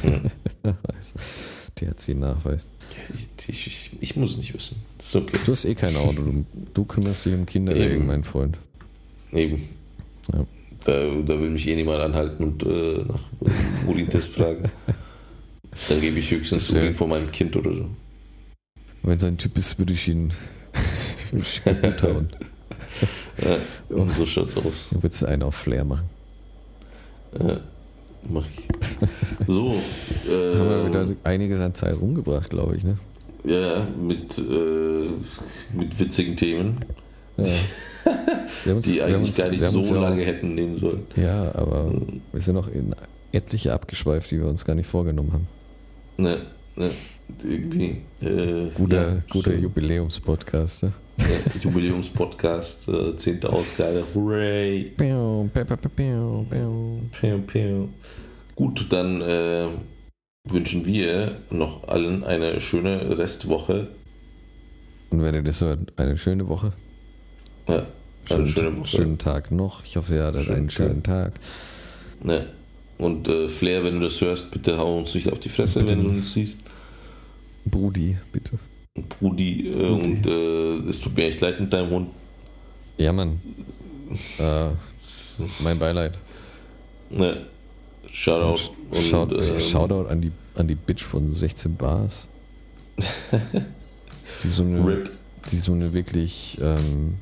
Hm. nachweist, THC nachweist. Ich, ich, ich, muss es nicht wissen. Das ist okay. Du hast eh kein Auto. Du, du kümmerst dich um Kinderwegen, Eben. mein Freund. Eben. Ja. Da, da will mich eh niemand anhalten und äh, nach äh, Urintest fragen. Dann gebe ich höchstens Urin von meinem Kind oder so. Wenn so ein Typ ist, würde ich ihn, würde ich ihn. Ja, und so schaut's aus. Dann würdest du einen auf Flair machen. Ja, mach ich. So. Äh, Haben wir wieder einiges an Zeit rumgebracht, glaube ich, ne? Ja, mit, äh, mit witzigen Themen, Ja. Uns- die eigentlich uns- gar nicht so ja auch- lange hätten nehmen sollen. Ja, aber wir sind noch in etliche abgeschweift, die wir uns gar nicht vorgenommen haben. Ne, ne, irgendwie. Äh, Guter, ja, guter so, Jubiläumspodcast. Ne? ja, Jubiläumspodcast, äh, 10. Ausgabe. Hooray! Piu. Piu, piu. Gut, dann äh, wünschen wir noch allen eine schöne Restwoche. Und wenn ihr das hört, eine schöne Woche. Ja, eine Schönen, schöne Woche. schönen Tag noch. Ich hoffe, ihr hattet Schönen einen schönen Tag. Ne. Und äh, Flair, wenn du das hörst, bitte hau uns nicht auf die Fresse, Bitte wenn du uns siehst. Brudi, bitte. Und Brudi, äh, Brudi. und äh, es tut mir echt leid mit deinem Hund. Ja, Mann. Äh, mein Beileid. Ne. Shoutout. Und, Shout, ähm, Shoutout an die, an die Bitch von 16 Bars. die, so eine, RIP. die so eine wirklich ähm,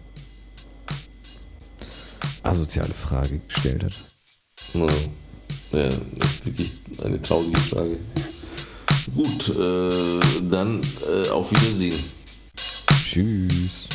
asoziale Frage gestellt hat. Ja, ja, das ist wirklich eine traurige Frage. Gut, äh, dann äh, auf Wiedersehen. Tschüss.